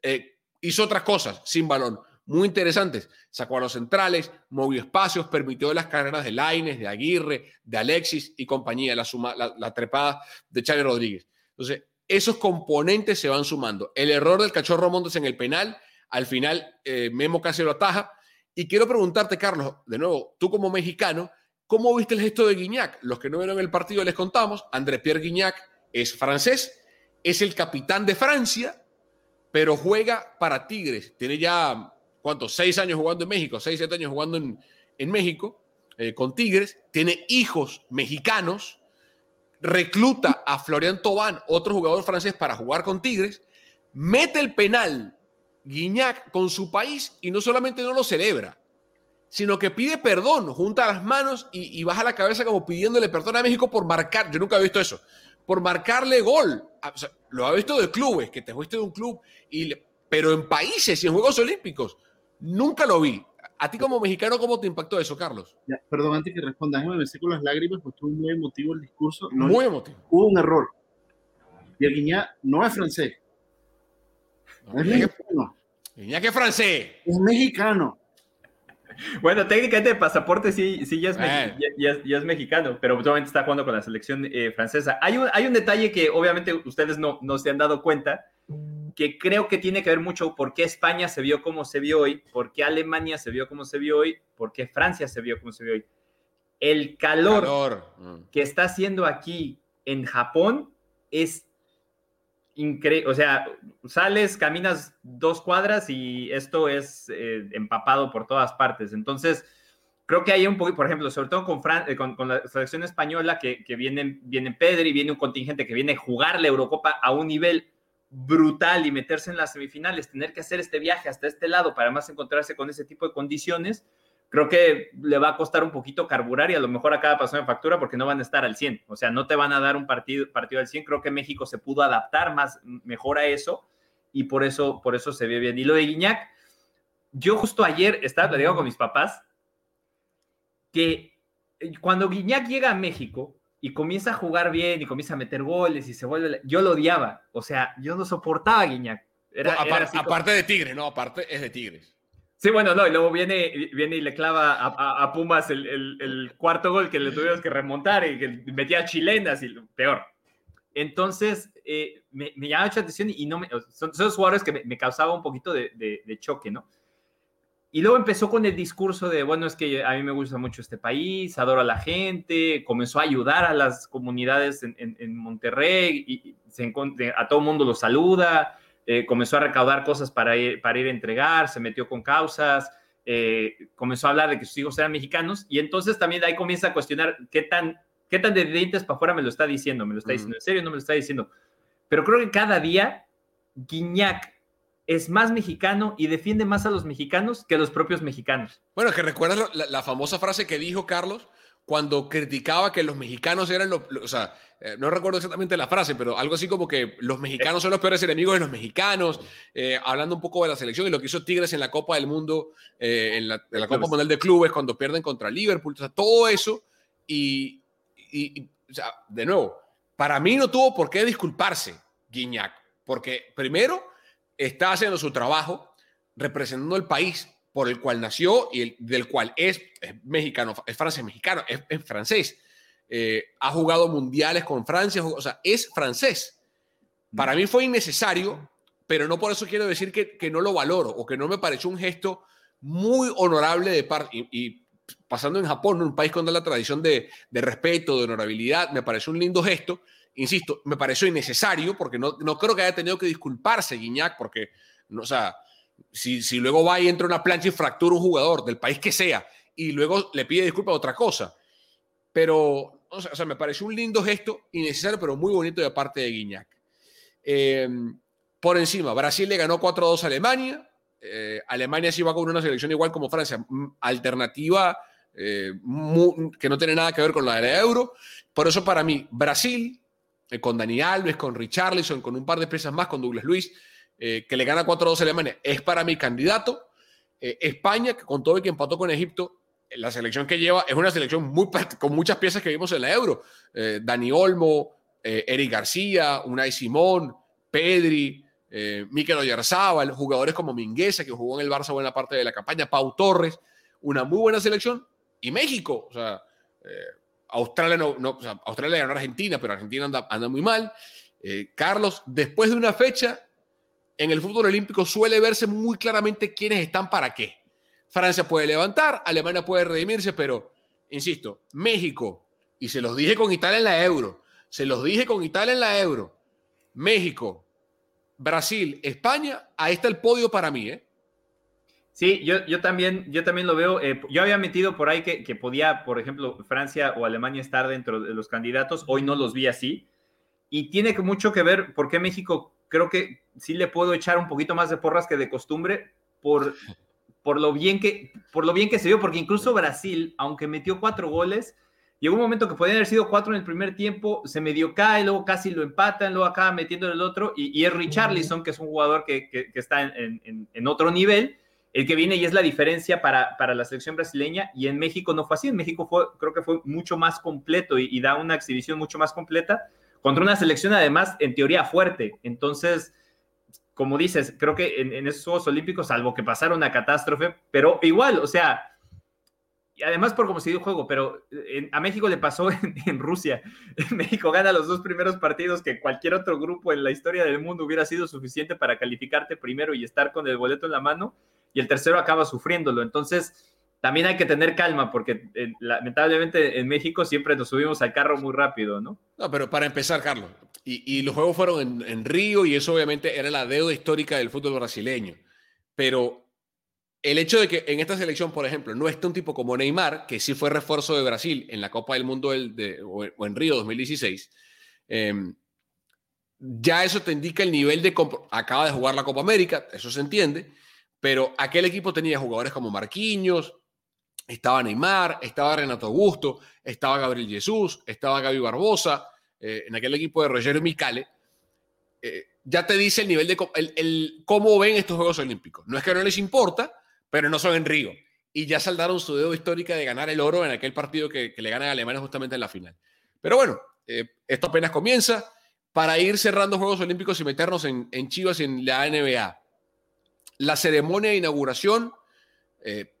S7: eh, hizo otras cosas sin balón, muy interesantes. Sacó a los centrales, movió espacios, permitió las carreras de Laines, de Aguirre, de Alexis y compañía, la, suma, la, trepada de Chávez Rodríguez. Entonces, esos componentes se van sumando. El error del cachorro Montes en el penal, al final eh, Memo casi lo ataja, y quiero preguntarte, Carlos, de nuevo, tú como mexicano, ¿cómo viste el gesto de Guignac? Los que no vieron el partido les contamos, André Pierre Guignac es francés, es el capitán de Francia, pero juega para Tigres. Tiene ya, ¿cuántos? Seis años jugando en México, seis, siete años jugando en, en México eh, con Tigres. Tiene hijos mexicanos. Recluta a Florian Tobán, otro jugador francés, para jugar con Tigres. Mete el penal Guiñac con su país y no solamente no lo celebra, sino que pide perdón, junta las manos y, baja la cabeza como pidiéndole perdón a México por marcar, yo nunca he visto eso, por marcarle gol. Ah, lo ha visto de clubes, que te fuiste de un club, y, pero en países y en Juegos Olímpicos, nunca lo vi. ¿A ti como mexicano cómo te impactó eso, Carlos?
S6: perdón, antes que responda, déjame me con las lágrimas, pues estuvo muy emotivo el discurso.
S7: muy emotivo.
S6: Hubo un error. Y el Guiñá no es francés.
S7: es mexicano. Guiñá que es francés.
S6: Es mexicano.
S5: Bueno, técnicamente el pasaporte sí, sí ya, es ya, es mexicano, pero obviamente está jugando con la selección eh, francesa. Hay un, hay un detalle que obviamente ustedes no, no se han dado cuenta, que creo que tiene que ver mucho por qué España se vio como se vio hoy, por qué Alemania se vio como se vio hoy, por qué Francia se vio como se vio hoy. El calor, mm. que está haciendo aquí en Japón es increíble. O sea, sales, caminas dos cuadras y esto es eh, empapado por todas partes. Entonces, creo que hay un poco, por ejemplo, sobre todo con, eh, con, la selección española, que, que viene, viene Pedri, viene un contingente que viene a jugar la Eurocopa a un nivel brutal y meterse en las semifinales, tener que hacer este viaje hasta este lado para más encontrarse con ese tipo de condiciones, creo que le va a costar un poquito carburar y a lo mejor a cada paso de factura porque no van a estar al 100. O sea, no te van a dar un partido, partido al 100. Creo que México se pudo adaptar más, mejor a eso y por eso, por eso se ve bien. Y lo de Guiñac, yo justo ayer estaba platicando con mis papás que cuando Guiñac llega a México, y comienza a jugar bien y comienza a meter goles y se vuelve. Yo lo odiaba, o sea, yo no soportaba a Guiñac.
S7: Era, aparte de Tigres, no, aparte es de Tigres.
S5: Sí, bueno, no, y luego viene, viene y le clava a, Pumas el, cuarto gol que le tuvimos que remontar y que metía chilenas y peor. Entonces, eh, me, me llama mucha atención y no me, son, esos jugadores que me, me causaba un poquito de, de choque, ¿no? Y luego empezó con el discurso de, bueno, es que a mí me gusta mucho este país, adoro a la gente, comenzó a ayudar a las comunidades en, Monterrey, y, se, a todo mundo lo saluda, eh, comenzó a recaudar cosas para ir, para ir a entregar, se metió con causas, eh, comenzó a hablar de que sus hijos eran mexicanos, y entonces también ahí comienza a cuestionar qué tan, qué tan de dientes para afuera me lo está diciendo, me lo está diciendo en serio, no me lo está diciendo. Pero creo que cada día Guiñac es más mexicano y defiende más a los mexicanos que a los propios mexicanos.
S7: Bueno, que recuerdas la, famosa frase que dijo Carlos cuando criticaba que los mexicanos eran los, o sea, eh, no recuerdo exactamente la frase, pero algo así como que los mexicanos son los peores enemigos de los mexicanos, eh, hablando un poco de la selección y lo que hizo Tigres en la Copa del Mundo, eh, en, la, Copa Mundial de Clubes, cuando pierden contra Liverpool, o sea, todo eso y, y, o sea, de nuevo, para mí no tuvo por qué disculparse Guiñac, porque primero está haciendo su trabajo representando el país por el cual nació y del cual es, mexicano, es francés mexicano, es, francés. Eh, ha jugado mundiales con Francia, o sea, es francés. Para mí fue innecesario, pero no por eso quiero decir que, que no lo valoro o que no me pareció un gesto muy honorable de parte. Y, pasando en Japón, un país con la tradición de, de respeto, de honorabilidad, me pareció un lindo gesto insisto, me pareció innecesario porque no, no creo que haya tenido que disculparse Guiñac porque, no, o sea, si, si luego va y entra una plancha y fractura un jugador del país que sea y luego le pide disculpas a otra cosa. Pero, o sea, me pareció un lindo gesto, innecesario, pero muy bonito de parte de Guiñac. Em, por encima, Brasil le ganó 4-2 a Alemania. Eh, Alemania sí va con una selección igual como Francia, alternativa eh, que no tiene nada que ver con la de Euro. Por eso para mí, Brasil, eh, con Dani Alves, con Richarlison, con un par de piezas más, con Douglas Luis, eh, que le gana 4-2 a Alemania, es para mi candidato. Eh, España, que con todo el que empató con Egipto, la selección que lleva es una selección muy, con muchas piezas que vimos en la Euro. Dani Olmo, Eric García, Unai Simón, Pedri, Mikel Oyarzábal, jugadores como Mingueza, que jugó en el Barça buena parte de la campaña, Pau Torres, una muy buena selección. Y México, o sea, Australia no, no Australia ganó a Argentina, pero Argentina anda, muy mal. Eh, Carlos, después de una fecha, en el fútbol olímpico suele verse muy claramente quiénes están para qué. Francia puede levantar, Alemania puede redimirse, pero, insisto, México, y se los dije con Italia en la euro, se los dije con Italia en la euro, México, Brasil, España, ahí está el podio para mí, ¿eh?
S5: Sí, yo, yo, también, yo también lo veo. Eh, yo había metido por ahí que, que, podía, por ejemplo, Francia o Alemania estar dentro de los candidatos. Hoy no los vi así. Y tiene mucho que ver porque México creo que sí le puedo echar un poquito más de porras que de costumbre por, por, lo, bien que, por lo bien que se vio. Porque incluso Brasil, aunque metió cuatro goles, llegó un momento que podían haber sido cuatro en el primer tiempo, se medio cae, luego casi lo empatan, luego acaba metiendo el otro. Y, y es Richarlison, que es un jugador que, que, está en, en, en otro nivel el que viene y es la diferencia para, para la selección brasileña y en México no fue así, en México fue, creo que fue mucho más completo y, da una exhibición mucho más completa contra una selección además en teoría fuerte, entonces como dices, creo que en, esos Juegos Olímpicos, salvo que pasara una catástrofe, pero igual, o sea, y además por cómo se dio el juego, pero a México le pasó en, Rusia. México gana los dos primeros partidos que cualquier otro grupo en la historia del mundo hubiera sido suficiente para calificarte primero y estar con el boleto en la mano, y el tercero acaba sufriéndolo. Entonces, también hay que tener calma, porque eh, lamentablemente en México siempre nos subimos al carro muy rápido, ¿no?
S7: No, pero para empezar, Carlos, y, los juegos fueron en, en Río, y eso obviamente era la deuda histórica del fútbol brasileño. Pero el hecho de que en esta selección, por ejemplo, no esté un tipo como Neymar, que sí fue refuerzo de Brasil en la Copa del Mundo o, en Río 2016, em, ya eso te indica el nivel de... Acaba de jugar la Copa América, eso se entiende, pero aquel equipo tenía jugadores como Marquinhos, estaba Neymar, estaba Renato Augusto, estaba Gabriel Jesús, estaba Gaby Barbosa, eh, en aquel equipo de Rogerio Micale. Eh, ya te dice el nivel de cómo ven estos Juegos Olímpicos. No es que no les importa, pero no son en Río. Y ya saldaron su dedo histórica de ganar el oro en aquel partido que, le gana a Alemania justamente en la final. Pero bueno, eh, esto apenas comienza para ir cerrando Juegos Olímpicos y meternos en, en Chivas y en la NBA. La ceremonia de inauguración, eh,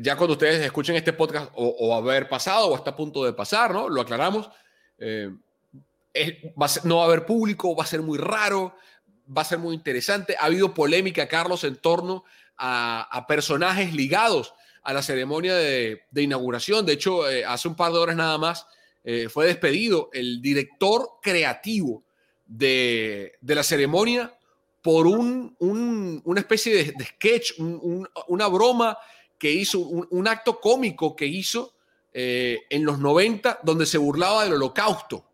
S7: ya cuando ustedes escuchen este podcast o, haber pasado o está a punto de pasar, ¿no? Lo aclaramos. Eh, no va a haber público, va a ser muy raro, va a ser muy interesante. Ha habido polémica, Carlos, en torno a, personajes ligados a la ceremonia de, inauguración. De hecho, eh, hace un par de horas nada más fue despedido el director creativo de, la ceremonia por un, una especie de, sketch, una broma que hizo, un, acto cómico que hizo eh, en los 90, donde se burlaba del holocausto.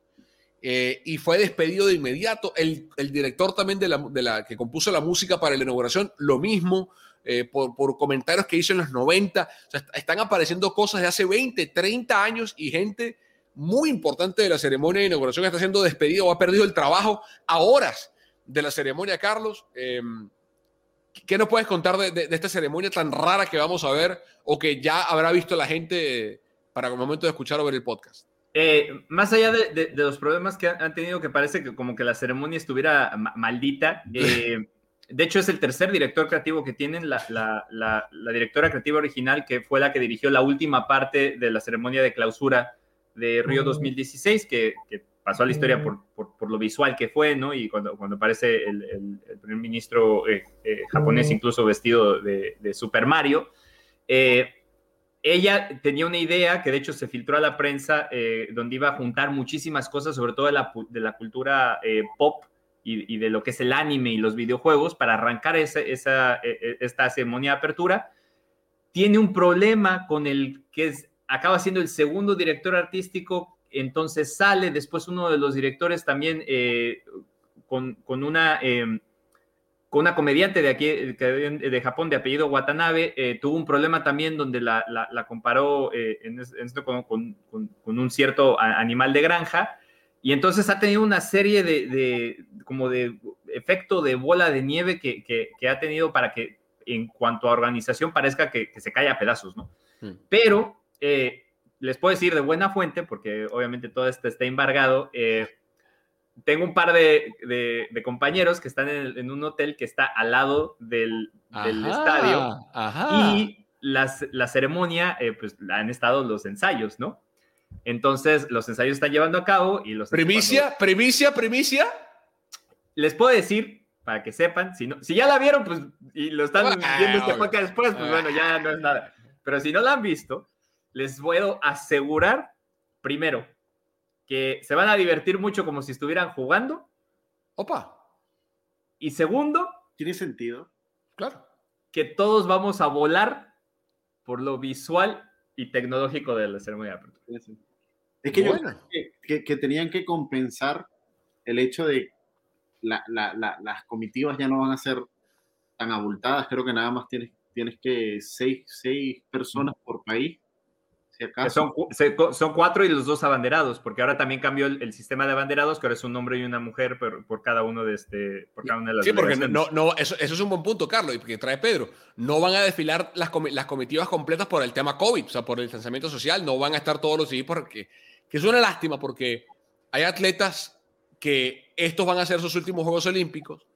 S7: y fue despedido de inmediato. El, director también de la, de la, que compuso la música para la inauguración, lo mismo. Eh, por, comentarios que hizo en los 90. están apareciendo cosas de hace 20, 30 años y gente muy importante de la ceremonia de inauguración está siendo despedido o ha perdido el trabajo a horas de la ceremonia, Carlos. Em, ¿Qué nos puedes contar de, esta ceremonia tan rara que vamos a ver o que ya habrá visto la gente para el momento de escuchar o ver el podcast?
S5: Eh, más allá de, los problemas que han, tenido, que parece que como que la ceremonia estuviera maldita, eh, de hecho, es el tercer director creativo que tienen, la, directora creativa original, que fue la que dirigió la última parte de la ceremonia de clausura de Río 2016, que, pasó a la historia por, lo visual que fue, ¿no? Y cuando, cuando aparece el, primer ministro eh, eh, japonés, incluso vestido de, Super Mario. Eh, ella tenía una idea que de hecho se filtró a la prensa, donde iba a juntar muchísimas cosas, sobre todo de la, de la cultura pop y, de lo que es el anime y los videojuegos para arrancar esa, esa, e, esta ceremonia de apertura, tiene un problema con el que es, acaba siendo el segundo director artístico, entonces sale después uno de los directores también eh, con, con, una... Em, con una comediante de aquí, de Japón, de apellido Watanabe, eh, tuvo un problema también donde la, la, comparó eh, en, esto con, con, con, un cierto animal de granja, y entonces ha tenido una serie de, como de efecto de bola de nieve que, que, ha tenido para que en cuanto a organización parezca que, se cae a pedazos, ¿no? Hmm. Pero eh, les puedo decir de buena fuente, porque obviamente todo esto está embargado, eh, tengo un par de, de, compañeros que están en, un hotel que está al lado del, del estadio y las, la ceremonia, eh, pues han estado los ensayos, ¿no? Entonces, los ensayos están llevando a cabo y los...
S7: Primicia, primicia, primicia.
S5: Les puedo decir, para que sepan, si, no, si ya la vieron, pues, y lo están viendo este podcast después, pues bueno, ya no es nada. Pero si no la han visto, les puedo asegurar, primero, que se van a divertir mucho como si estuvieran jugando.
S7: Opa.
S5: Y segundo,
S6: tiene sentido.
S7: Claro.
S5: Que todos vamos a volar por lo visual y tecnológico de la ceremonia de apertura.
S6: Es que, yo que, tenían que compensar el hecho de la, las comitivas ya no van a ser tan abultadas. Creo que nada más tienes, tienes que seis, seis personas por país.
S5: Son, son, cuatro y los dos abanderados, porque ahora también cambió el, sistema de abanderados, que ahora es un hombre y una mujer por, por cada uno de este, por cada una de las
S7: Sí, porque no, no, eso, eso, es un buen punto, Carlos, y que trae Pedro. No van a desfilar las, las comitivas completas por el tema COVID, o sea, por el distanciamiento social, no van a estar todos los días, porque que es una lástima, porque hay atletas que estos van a ser sus últimos Juegos Olímpicos,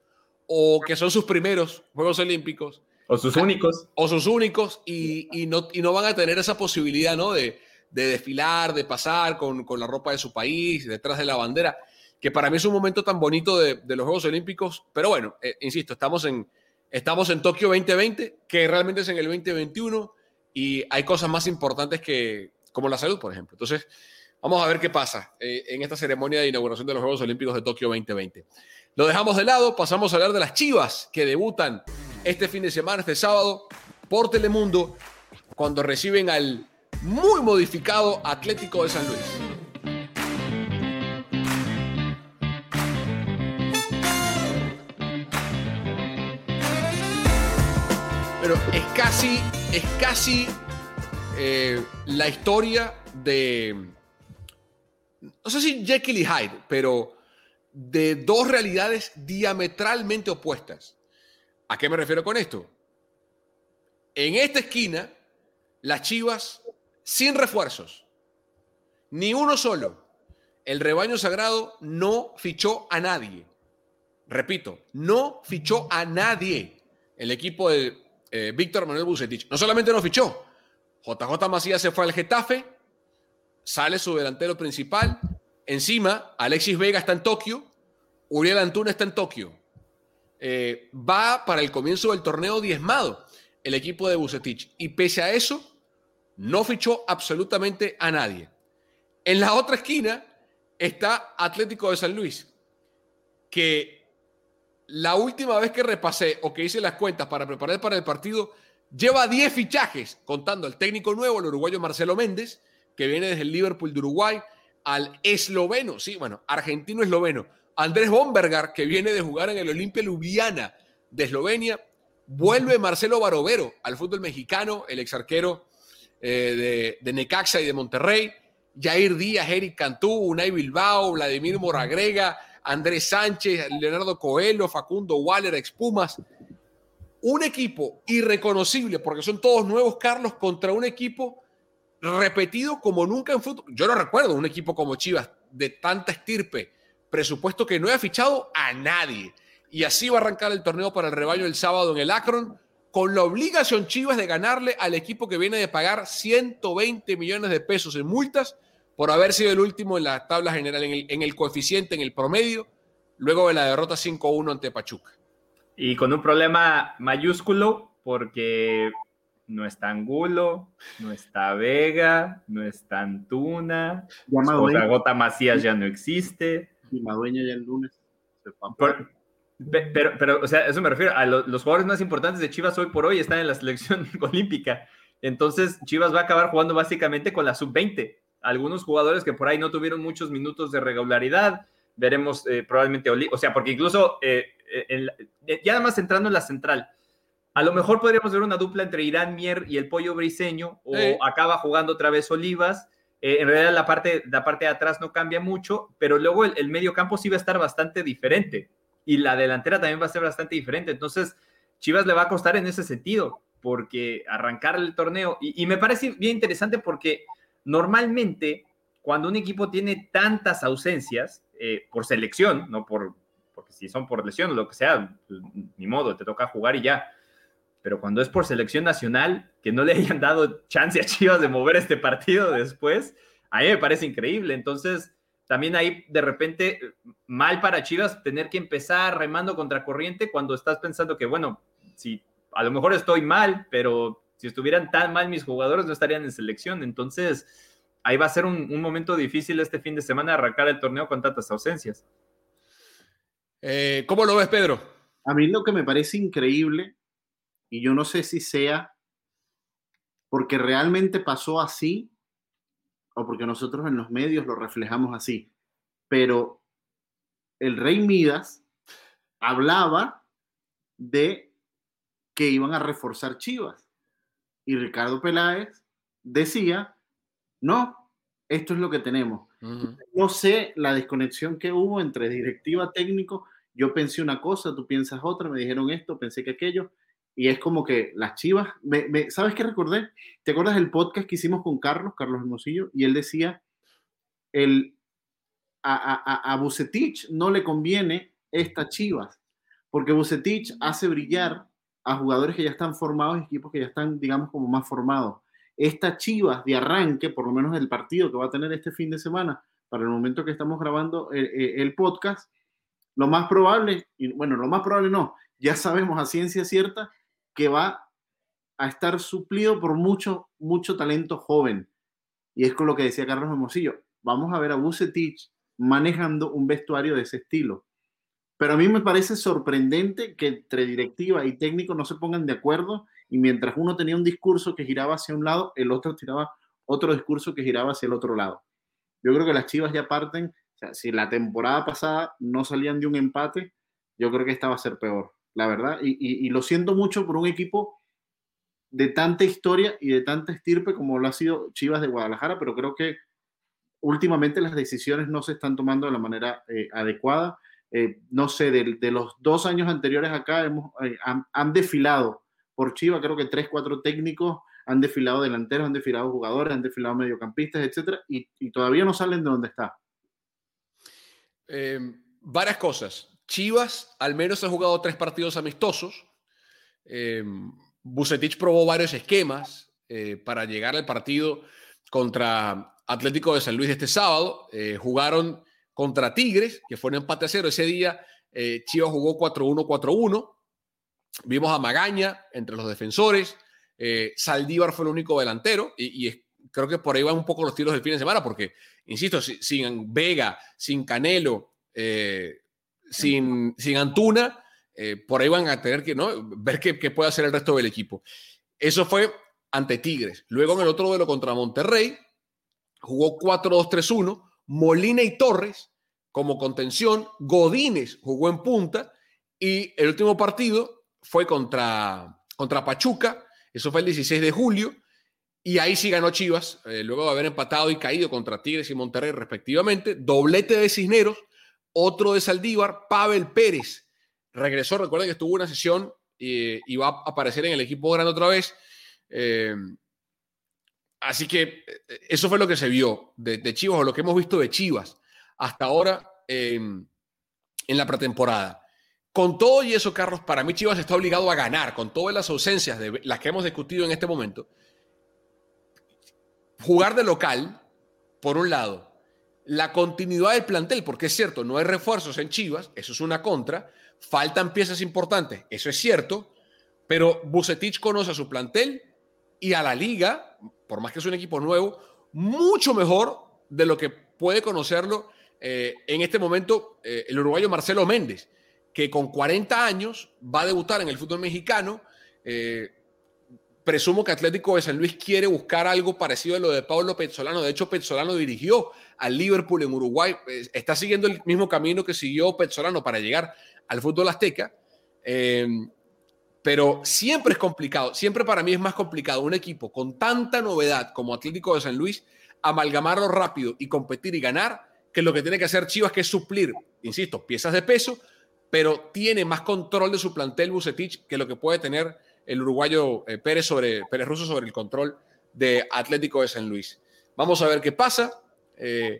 S7: o que son sus primeros Juegos Olímpicos,
S5: o sus únicos.
S7: O sus únicos y, y, no, y no van a tener esa posibilidad, ¿no? De, de desfilar, de pasar con, con, la ropa de su país, detrás de la bandera, que para mí es un momento tan bonito de, de los Juegos Olímpicos. Pero bueno, eh, insisto, estamos en, estamos en Tokio 2020, que realmente es en el 2021 y hay cosas más importantes que, como la salud, por ejemplo. Entonces, vamos a ver qué pasa eh, en esta ceremonia de inauguración de los Juegos Olímpicos de Tokio 2020. Lo dejamos de lado, pasamos a hablar de las Chivas que debutan este fin de semana, este sábado, por Telemundo, cuando reciben al muy modificado Atlético de San Luis. Pero es casi, es casi eh, la historia de, no sé si Jekyll y Hyde, pero de dos realidades diametralmente opuestas. ¿A qué me refiero con esto? En esta esquina, las Chivas sin refuerzos, ni uno solo. El rebaño sagrado no fichó a nadie. Repito, no fichó a nadie. El equipo de eh, Víctor Manuel Bucetich no solamente no fichó, JJ Macías se fue al Getafe, sale su delantero principal. Encima, Alexis Vega está en Tokio, Uriel Antuna está en Tokio. Eh, va para el comienzo del torneo diezmado el equipo de Bucetich. Y pese a eso, no fichó absolutamente a nadie. En la otra esquina está Atlético de San Luis, que la última vez que repasé o que hice las cuentas para preparar para el partido, lleva 10 fichajes, contando al técnico nuevo, el uruguayo Marcelo Méndez, que viene desde el Liverpool de Uruguay, al esloveno, sí, bueno, argentino-esloveno, Andrés Bombergar, que viene de jugar en el Olimpia Ljubljana de Eslovenia. Vuelve Marcelo Barovero al fútbol mexicano, el ex arquero eh, de, Necaxa y de Monterrey. Jair Díaz, Eric Cantú, Unai Bilbao, Vladimir Moragrega, Andrés Sánchez, Leonardo Coelho, Facundo Waller, Expumas. Un equipo irreconocible, porque son todos nuevos, Carlos, contra un equipo repetido como nunca en fútbol. Yo no recuerdo un equipo como Chivas de tanta estirpe presupuesto que no ha fichado a nadie. Y así va a arrancar el torneo para el rebaño el sábado en el Akron, con la obligación Chivas de ganarle al equipo que viene de pagar 120 millones de pesos en multas por haber sido el último en la tabla general, en el, en el coeficiente, en el promedio, luego de la derrota 5-1 ante Pachuca.
S5: Y con un problema mayúsculo, porque no está Angulo, no está Vega, no está Antuna, Gota Macías ya no existe
S6: Madueña ya el lunes
S5: pero, pero, o sea, eso me refiero a los jugadores más importantes de Chivas hoy por hoy están en la selección olímpica. Entonces, Chivas va a acabar jugando básicamente con la sub-20. Algunos jugadores que por ahí no tuvieron muchos minutos de regularidad, veremos eh, probablemente, o sea, porque incluso, eh, eh, ya nada más entrando en la central, a lo mejor podríamos ver una dupla entre Irán Mier y el Pollo Briseño, o acaba jugando otra vez Olivas, eh, en realidad la parte, la parte de atrás no cambia mucho, pero luego el, medio campo sí va a estar bastante diferente y la delantera también va a ser bastante diferente. Entonces, Chivas le va a costar en ese sentido, porque arrancar el torneo, y, me parece bien interesante porque normalmente cuando un equipo tiene tantas ausencias eh, por selección, no por, porque si son por lesión o lo que sea, pues, ni modo, te toca jugar y ya pero cuando es por selección nacional, que no le hayan dado chance a Chivas de mover este partido después, a mí me parece increíble. Entonces, también ahí de repente mal para Chivas tener que empezar remando contra corriente cuando estás pensando que, bueno, si a lo mejor estoy mal, pero si estuvieran tan mal mis jugadores no estarían en selección. Entonces, ahí va a ser un, momento difícil este fin de semana arrancar el torneo con tantas ausencias.
S7: Eh, ¿Cómo lo ves, Pedro?
S6: A mí lo que me parece increíble y yo no sé si sea porque realmente pasó así o porque nosotros en los medios lo reflejamos así. Pero el rey Midas hablaba de que iban a reforzar Chivas. Y Ricardo Peláez decía No, esto es lo que tenemos. No sé la desconexión que hubo entre directiva técnico. Yo pensé una cosa, tú piensas otra, me dijeron esto, pensé que aquello. Y es como que las chivas, ¿sabes qué recordé? ¿Te acuerdas del podcast que hicimos con Carlos, Carlos Hermosillo? Y él decía, el, a, a, a Bucetich no le conviene estas chivas, porque Bucetich hace brillar a jugadores que ya están formados equipos que ya están, digamos, como más formados. Estas chivas de arranque, por lo menos el partido que va a tener este fin de semana, para el momento que estamos grabando el, eh, eh, el podcast, lo más probable, bueno, lo más probable no, ya sabemos a ciencia cierta que va a estar suplido por mucho, mucho talento joven. Y es con lo que decía Carlos Hermosillo. Vamos a ver a Bucetich manejando un vestuario de ese estilo. Pero a mí me parece sorprendente que entre directiva y técnico no se pongan de acuerdo y mientras uno tenía un discurso que giraba hacia un lado, el otro tiraba otro discurso que giraba hacia el otro lado. Yo creo que las Chivas ya parten, si la temporada pasada no salían de un empate, yo creo que esta va a ser peor, la verdad. Y, y lo siento mucho por un equipo de tanta historia y de tanta estirpe como lo ha sido Chivas de Guadalajara, pero creo que últimamente las decisiones no se están tomando de la manera eh, adecuada. Eh, no sé, de, los dos años anteriores acá hemos, eh, han, desfilado por Chivas, creo que tres, cuatro técnicos han desfilado delanteros, han desfilado jugadores, han desfilado mediocampistas, etcétera, y, todavía no salen de donde está.
S7: varias cosas. Chivas al menos ha jugado tres partidos amistosos. Bucetich probó varios esquemas para llegar al partido contra Atlético de San Luis este sábado. Eh, jugaron contra Tigres, que fue un empate a cero. Ese día eh, Chivas jugó 4-1-4-1. Vimos a Magaña entre los defensores. Eh, Saldívar fue el único delantero y, creo que por ahí van un poco los tiros del fin de semana porque, insisto, sin Vega, sin Canelo, sin, sin Antuna, por ahí van a tener que ¿no? ver qué, qué puede hacer el resto del equipo. Eso fue ante Tigres. Luego en el otro duelo contra Monterrey, jugó 4-2-3-1, Molina y Torres como contención, Godínez jugó en punta y el último partido fue contra, contra Pachuca, eso fue el 16 de julio, y ahí sí ganó Chivas, eh, luego de haber empatado y caído contra Tigres y Monterrey respectivamente, doblete de Cisneros, otro de Saldívar, Pavel Pérez regresó, recuerden que estuvo una sesión y va a aparecer en el equipo grande otra vez. Eh, así que eh, eso fue lo que se vio de, Chivas o lo que hemos visto de Chivas hasta ahora en la pretemporada. Con todo y eso, Carlos, para mí Chivas está obligado a ganar, con todas las ausencias de las que hemos discutido en este momento. Jugar de local, por un lado, la continuidad del plantel, porque es cierto, no hay refuerzos en Chivas, eso es una contra, faltan piezas importantes, eso es cierto, pero Bucetich conoce a su plantel, y a la liga, por más que es un equipo nuevo, mucho mejor de lo que puede conocerlo eh, en este momento eh, el uruguayo Marcelo Méndez, que con 40 años va a debutar en el fútbol mexicano. Eh, presumo que Atlético de San Luis quiere buscar algo parecido a lo de Pablo Pezzolano. De hecho, Pezzolano dirigió al Liverpool en Uruguay. Está siguiendo el mismo camino que siguió Pezzolano para llegar al fútbol azteca pero siempre es complicado, siempre para mí es más complicado un equipo con tanta novedad como Atlético de San Luis, amalgamarlo rápido y competir y ganar, que lo que tiene que hacer Chivas, que es suplir, insisto, piezas de peso, pero tiene más control de su plantel Bucetich que lo que puede tener el uruguayo eh, Pérez, sobre, Pérez Russo sobre el control de Atlético de San Luis. Vamos a ver qué pasa. Eh,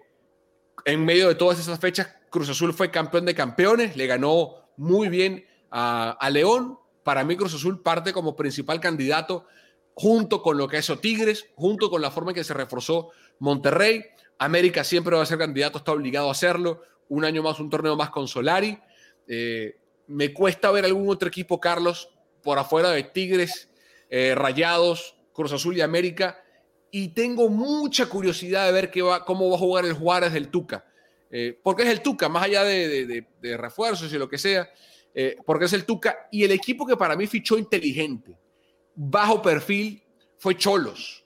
S7: en medio de todas esas fechas, Cruz Azul fue campeón de campeones, le ganó muy bien a, León, para mí Cruz Azul parte como principal candidato junto con lo que hizo Tigres, junto con la forma en que se reforzó Monterrey. América siempre va a ser candidato, está obligado a hacerlo. Un año más, un torneo más con Solari. Eh, me cuesta ver algún otro equipo, Carlos, por afuera de Tigres, eh, Rayados, Cruz Azul y América. Y tengo mucha curiosidad de ver qué va, cómo va a jugar el Juárez del Tuca. Eh, porque es el Tuca, más allá de refuerzos y lo que sea. Eh, porque es el Tuca, y el equipo que para mí fichó inteligente, bajo perfil, fue Cholos.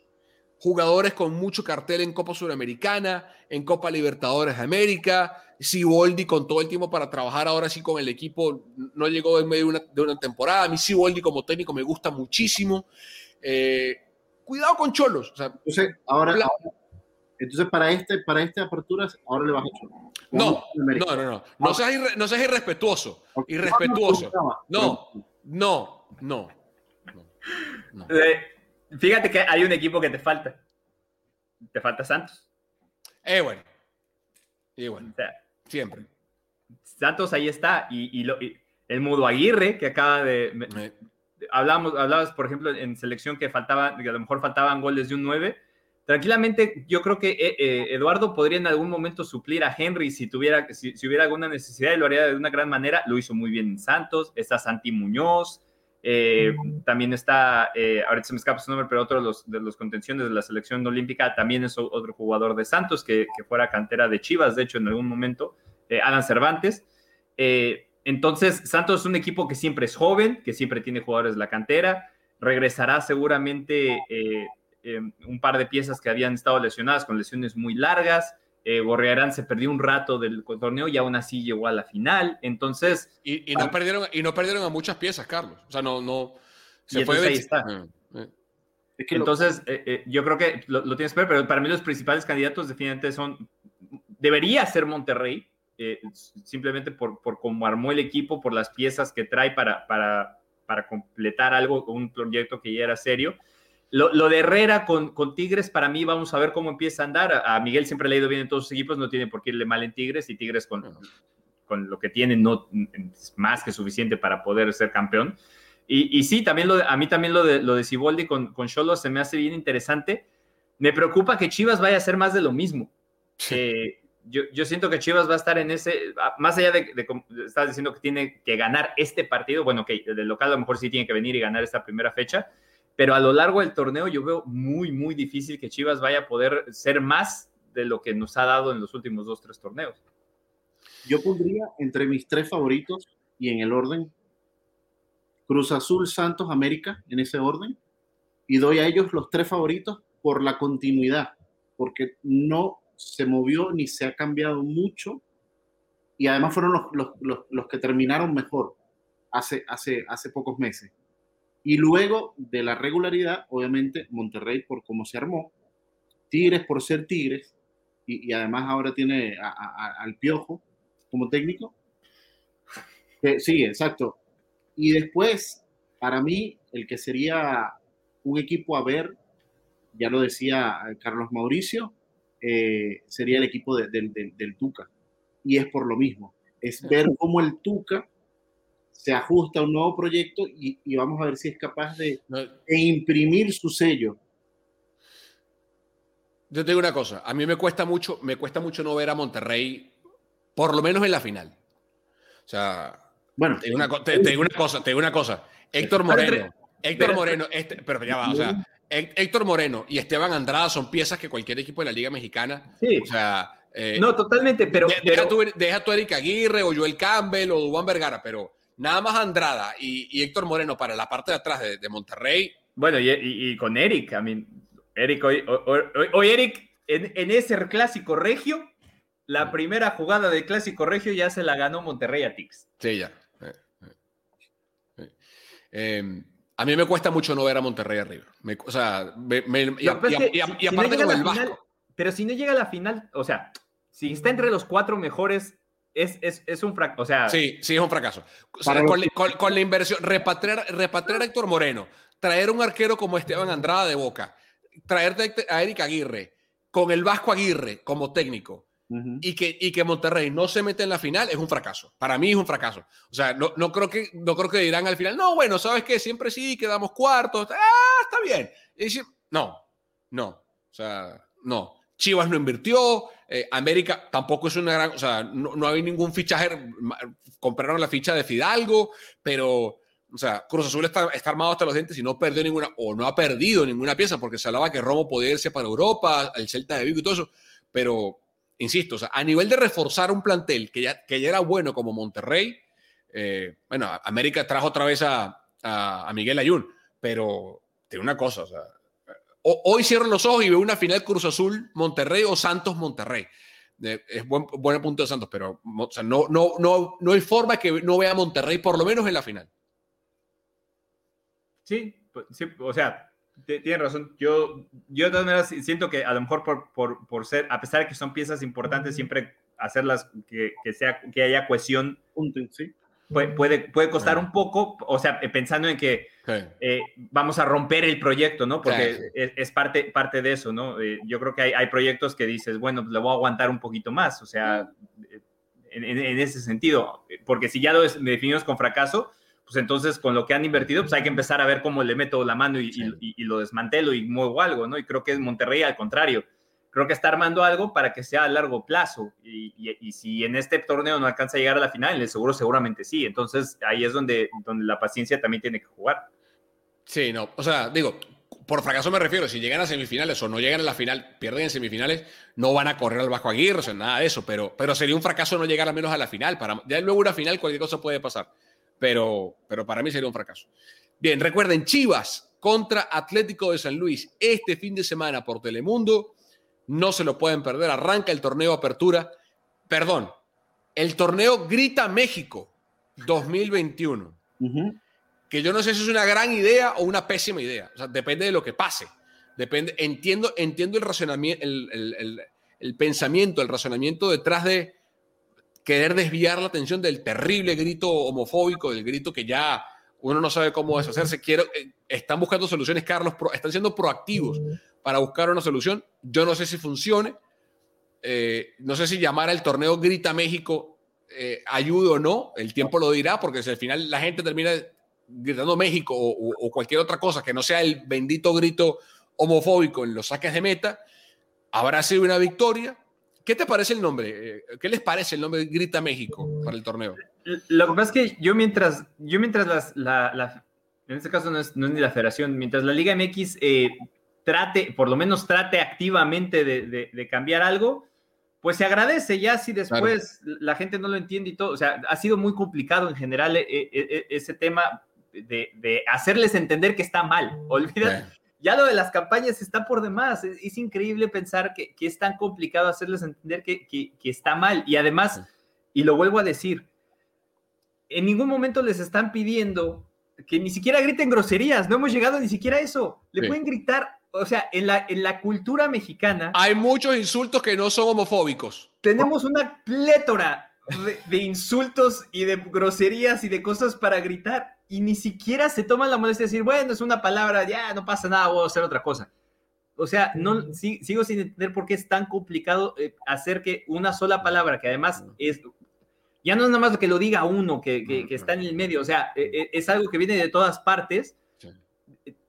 S7: Jugadores con mucho cartel en Copa Suramericana, en Copa Libertadores de América, Siboldi con todo el tiempo para trabajar ahora sí con el equipo, no llegó en medio de una, temporada. A mí Siboldi como técnico me gusta muchísimo. Eh, cuidado con Cholos.
S6: ahora, Entonces, para este, para esta apertura, ahora le vas a Cholo.
S7: No, no, no, no. No seas, no seas irrespetuoso. Irrespetuoso. No, no, no.
S5: no. Eh, fíjate que hay un equipo que te falta. Te falta Santos.
S7: Eh, bueno. Y bueno. siempre.
S5: Santos ahí está. Y, lo, el Mudo Aguirre, que acaba de. Eh. Hablamos, hablabas, por ejemplo, en selección que faltaba, que a lo mejor faltaban goles de un 9 tranquilamente yo creo que eh, eh, Eduardo podría en algún momento suplir a Henry si tuviera si, hubiera alguna necesidad y lo haría de una gran manera. Lo hizo muy bien en Santos. Está Santi Muñoz. Eh, también está, ahorita se me escapa su nombre, pero otro de los, de los contenciones de la selección olímpica también es otro jugador de Santos que, que fuera cantera de Chivas, de hecho, en algún momento, Alan Cervantes. Entonces, Santos es un equipo que siempre es joven, que siempre tiene jugadores de la cantera. Regresará seguramente eh, un par de piezas que habían estado lesionadas con lesiones muy largas. Eh, Gorriarán se perdió un rato del torneo y aún así llegó a la final. Entonces.
S7: Y, no, perdieron, y no perdieron a muchas piezas, Carlos. O sea, no. no
S5: se fue ahí está. Ah, eh. entonces, yo creo que lo, tienes que ver, pero para mí los principales candidatos definitivamente son. Debería ser Monterrey, simplemente por, por cómo armó el equipo, por las piezas que trae para, para, para completar algo, un proyecto que ya era serio. Lo, de Herrera con, con, Tigres, para mí, vamos a ver cómo empieza a andar. A, Miguel siempre le ha ido bien en todos sus equipos, no tiene por qué irle mal en Tigres y Tigres con, con lo que tiene no es más que suficiente para poder ser campeón. Y, y sí, también lo a mí también lo de, lo de Ciboldi con, con Cholo se me hace bien interesante. Me preocupa que Chivas vaya a hacer más de lo mismo. Eh, yo, yo, siento que Chivas va a estar en ese, más allá de, de, estás diciendo que tiene que ganar este partido, bueno, que del local a lo mejor sí tiene que venir y ganar esta primera fecha, pero a lo largo del torneo yo veo muy, muy difícil que Chivas vaya a poder ser más de lo que nos ha dado en los últimos dos, tres torneos.
S6: Yo pondría entre mis tres favoritos y en el orden Cruz Azul, Santos, América, en ese orden, y doy a ellos los tres favoritos por la continuidad, porque no se movió ni se ha cambiado mucho, y además fueron los, los, los, los que terminaron mejor hace, hace, hace pocos meses. Y luego de la regularidad, obviamente Monterrey por cómo se armó, Tigres por ser Tigres, y, además ahora tiene al Piojo como técnico. sí, exacto. Y después, para mí, el que sería un equipo a ver, ya lo decía Carlos Mauricio, eh, sería el equipo del, del Tuca. Y es por lo mismo, es ver cómo el Tuca se ajusta a un nuevo proyecto y, vamos a ver si es capaz de, imprimir su sello.
S7: Yo te digo una cosa, a mí me cuesta mucho, me cuesta mucho no ver a Monterrey, por lo menos en la final. O sea, bueno, te digo una, cosa, te digo una cosa. Héctor Moreno, Héctor Moreno, este, pero ya va, o sea, Héctor Moreno y Esteban Andrada son piezas que cualquier equipo de la Liga Mexicana,
S5: sí.
S7: o sea,
S5: eh, no, totalmente, pero
S7: deja, Tu, deja tu Eric Aguirre o Joel Campbell o Juan Vergara, pero nada más Andrada y, Héctor Moreno para la parte de atrás de, Monterrey.
S5: Bueno, y, con Eric, I mean, Eric, hoy, Eric, en, ese clásico regio, la primera jugada del clásico regio ya se la ganó Monterrey a Tix.
S7: Sí, ya. Eh, eh, eh. Em, a mí me cuesta mucho no ver a Monterrey arriba. o sea, y, aparte con el Vasco.
S5: pero si no llega a la final, o sea, si está entre los cuatro mejores es, es, es un fracaso. O sea,
S7: sí, sí, es un fracaso. con, la inversión, repatriar, repatriar a Héctor Moreno, traer un arquero como Esteban Andrada de Boca, traerte a Eric Aguirre, con el Vasco Aguirre como técnico, y, que, y que Monterrey no se mete en la final, es un fracaso. Para mí es un fracaso. O sea, no, no, creo, que, no creo que dirán al final, no, bueno, ¿sabes qué? Siempre sí, quedamos cuartos. Ah, está bien. no, no. O sea, no. Chivas no invirtió, eh, América tampoco es una gran, o sea, no, no hay ningún fichaje, compraron la ficha de Fidalgo, pero, o sea, Cruz Azul está, está, armado hasta los dientes y no perdió ninguna, o no ha perdido ninguna pieza, porque se hablaba que Romo podía irse para Europa, el Celta de Vigo y todo eso, pero, insisto, o sea, a nivel de reforzar un plantel que ya, que ya era bueno como Monterrey, eh, bueno, América trajo otra vez a, a, a Miguel Ayun, pero tiene una cosa, o sea, hoy cierro los ojos y veo una final Cruz Azul Monterrey o Santos Monterrey. Es buen, buen punto de Santos, pero no, no, no, no hay forma que no vea Monterrey, por lo menos en la final.
S5: Sí, pues, sí o sea, Tienes razón. Yo, yo de todas maneras siento que a lo mejor por, por, por, ser, a pesar de que son piezas importantes, siempre hacerlas que, que sea, que haya cohesión.
S6: ¿sí?
S5: Puede, puede, costar un poco, o sea, pensando en que eh, vamos a romper el proyecto, ¿no? Porque es, parte, parte de eso, ¿no? Eh, yo creo que hay, hay, proyectos que dices, bueno, pues le voy a aguantar un poquito más, o sea, en, en, ese sentido, porque si ya lo definimos con fracaso, pues entonces con lo que han invertido, pues hay que empezar a ver cómo le meto la mano y, y, lo desmantelo y muevo algo, ¿no? Y creo que es Monterrey al contrario. Creo que está armando algo para que sea a largo plazo. Y, si en este torneo no alcanza a llegar a la final, en el seguro seguramente sí. Entonces ahí es donde, donde la paciencia también tiene que jugar.
S7: Sí, no. O sea, digo, por fracaso me refiero, si llegan a semifinales o no llegan a la final, pierden en semifinales, no van a correr al Bajo Aguirre, o sea, nada de eso, pero, pero sería un fracaso no llegar al menos a la final. Para, ya luego una final cualquier cosa puede pasar pero, pero para mí sería un fracaso. Bien, recuerden, Chivas contra Atlético de San Luis este fin de semana por Telemundo. No se lo pueden perder. Arranca el torneo Apertura. Perdón, el torneo Grita México 2021. Que yo no sé si es una gran idea o una pésima idea. O sea, depende de lo que pase. Depende, entiendo, entiendo el razonamiento, el pensamiento, el razonamiento detrás de querer desviar la atención del terrible grito homofóbico, del grito que ya uno no sabe cómo deshacerse. Quiero, eh, están buscando soluciones, Carlos, están siendo proactivos para buscar una solución. Yo no sé si funcione. Eh, no sé si llamar al torneo Grita México eh, ayude o no. El tiempo lo dirá, porque si al final la gente termina gritando México o, cualquier otra cosa que no sea el bendito grito homofóbico en los saques de meta, habrá sido una victoria ¿Qué te parece el nombre? Eh, ¿Qué les parece el nombre Grita México para el torneo?
S5: Lo que pasa es que yo mientras, yo mientras las, la, en este caso no es, ni la federación, mientras la Liga MX eh, trate, por lo menos trate activamente de, cambiar algo, pues se agradece ya si después la gente no lo entiende y todo. O sea, ha sido muy complicado en general eh, ese tema de, hacerles entender que está mal. Olvídate ya lo de las campañas está por demás. Es, increíble pensar que, es tan complicado hacerles entender que, está mal. Y además, y lo vuelvo a decir, en ningún momento les están pidiendo que ni siquiera griten groserías. No hemos llegado ni siquiera a eso. Le pueden gritar. O sea, en la, en la cultura mexicana.
S7: Hay muchos insultos que no son homofóbicos.
S5: Tenemos una plétora de insultos y de groserías y de cosas para gritar y ni siquiera se toman la molestia de decir, bueno, es una palabra, ya no pasa nada, voy a hacer otra cosa. O sea, no, sigo sin entender por qué es tan complicado eh, hacer que una sola palabra, que además es, ya no es nada más lo que lo diga uno, que, que, está en el medio, o sea, e, e, es algo que viene de todas partes,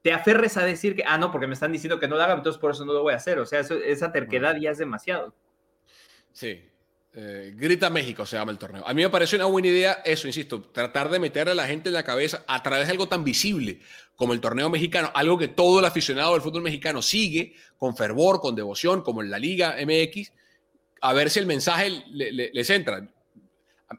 S5: te aferres a decir que, ah, no, porque me están diciendo que no lo haga, entonces por eso no lo voy a hacer. O sea, esa terquedad ya es demasiado.
S7: Sí, eh, Grita México se llama el torneo. A mí me parece una buena idea eso, insisto, tratar de meter a la gente en la cabeza a través de algo tan visible como el torneo mexicano, algo que todo el aficionado del fútbol mexicano sigue con fervor, con devoción, como en la Liga MX, a ver si el mensaje les entra.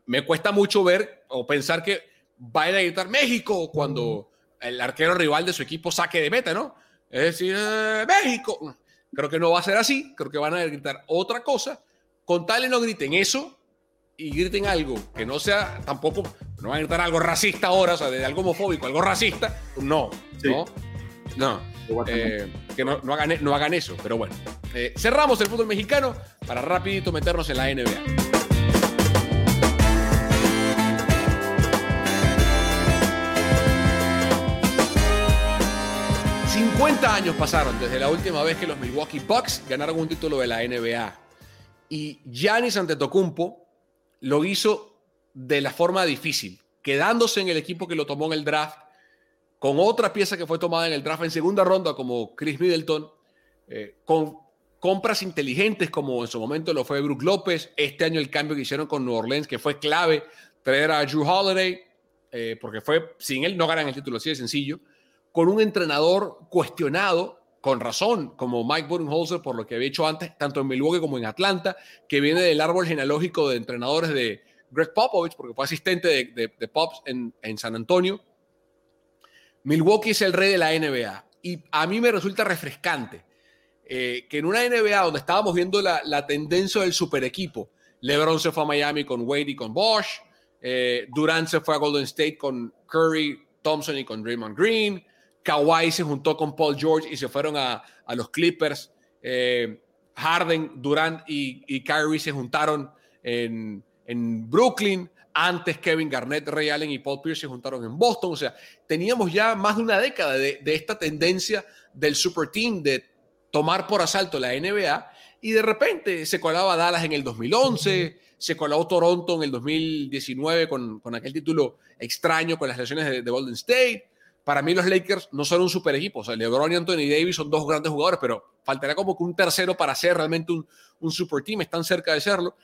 S7: Me cuesta mucho ver o pensar que vayan a gritar México cuando el arquero rival de su equipo saque de meta, ¿no? Es decir, eh, México. Creo que no va a ser así, creo que van a gritar otra cosa con tal no griten eso y griten algo que no sea tampoco, no van a gritar algo racista ahora, o sea, de algo homofóbico, algo racista, no, no, no, eh, que no, hagan, no hagan eso, pero bueno. Eh, cerramos el fútbol mexicano para rapidito meternos en la NBA. 50 años pasaron desde la última vez que los Milwaukee Bucks ganaron un título de la NBA. Y Giannis Antetokounmpo lo hizo de la forma difícil, quedándose en el equipo que lo tomó en el draft, con otra pieza que fue tomada en el draft en segunda ronda como Chris Middleton, eh, con compras inteligentes como en su momento lo fue Brook López, este año el cambio que hicieron con New Orleans, que fue clave, traer a Drew Holiday, eh, porque fue, sin él no ganan el título, así de sencillo, con un entrenador cuestionado con razón, como Mike Budenholzer, por lo que había hecho antes, tanto en Milwaukee como en Atlanta, que viene del árbol genealógico de entrenadores de Greg Popovich, porque fue asistente de, de, Pops en, San Antonio. Milwaukee es el rey de la NBA y a mí me resulta refrescante eh, que en una NBA donde estábamos viendo la, la, tendencia del super equipo, LeBron se fue a Miami con Wade y con Bosch, eh, Durant se fue a Golden State con Curry, Thompson y con Draymond Green, Kawhi se juntó con Paul George y se fueron a, los Clippers. Eh, Harden, Durant y, y, Kyrie se juntaron en, Brooklyn. Antes Kevin Garnett, Ray Allen y Paul Pierce se juntaron en Boston. O sea, teníamos ya más de una década de, de esta tendencia del super team de tomar por asalto la NBA y de repente se colaba Dallas en el 2011, se coló Toronto en el 2019 con, con aquel título extraño con las lesiones de, Golden State. Para mí los Lakers no son un super equipo, o sea, LeBron y Anthony Davis son dos grandes jugadores, pero faltaría como que un tercero para ser realmente un, super team, están cerca de serlo.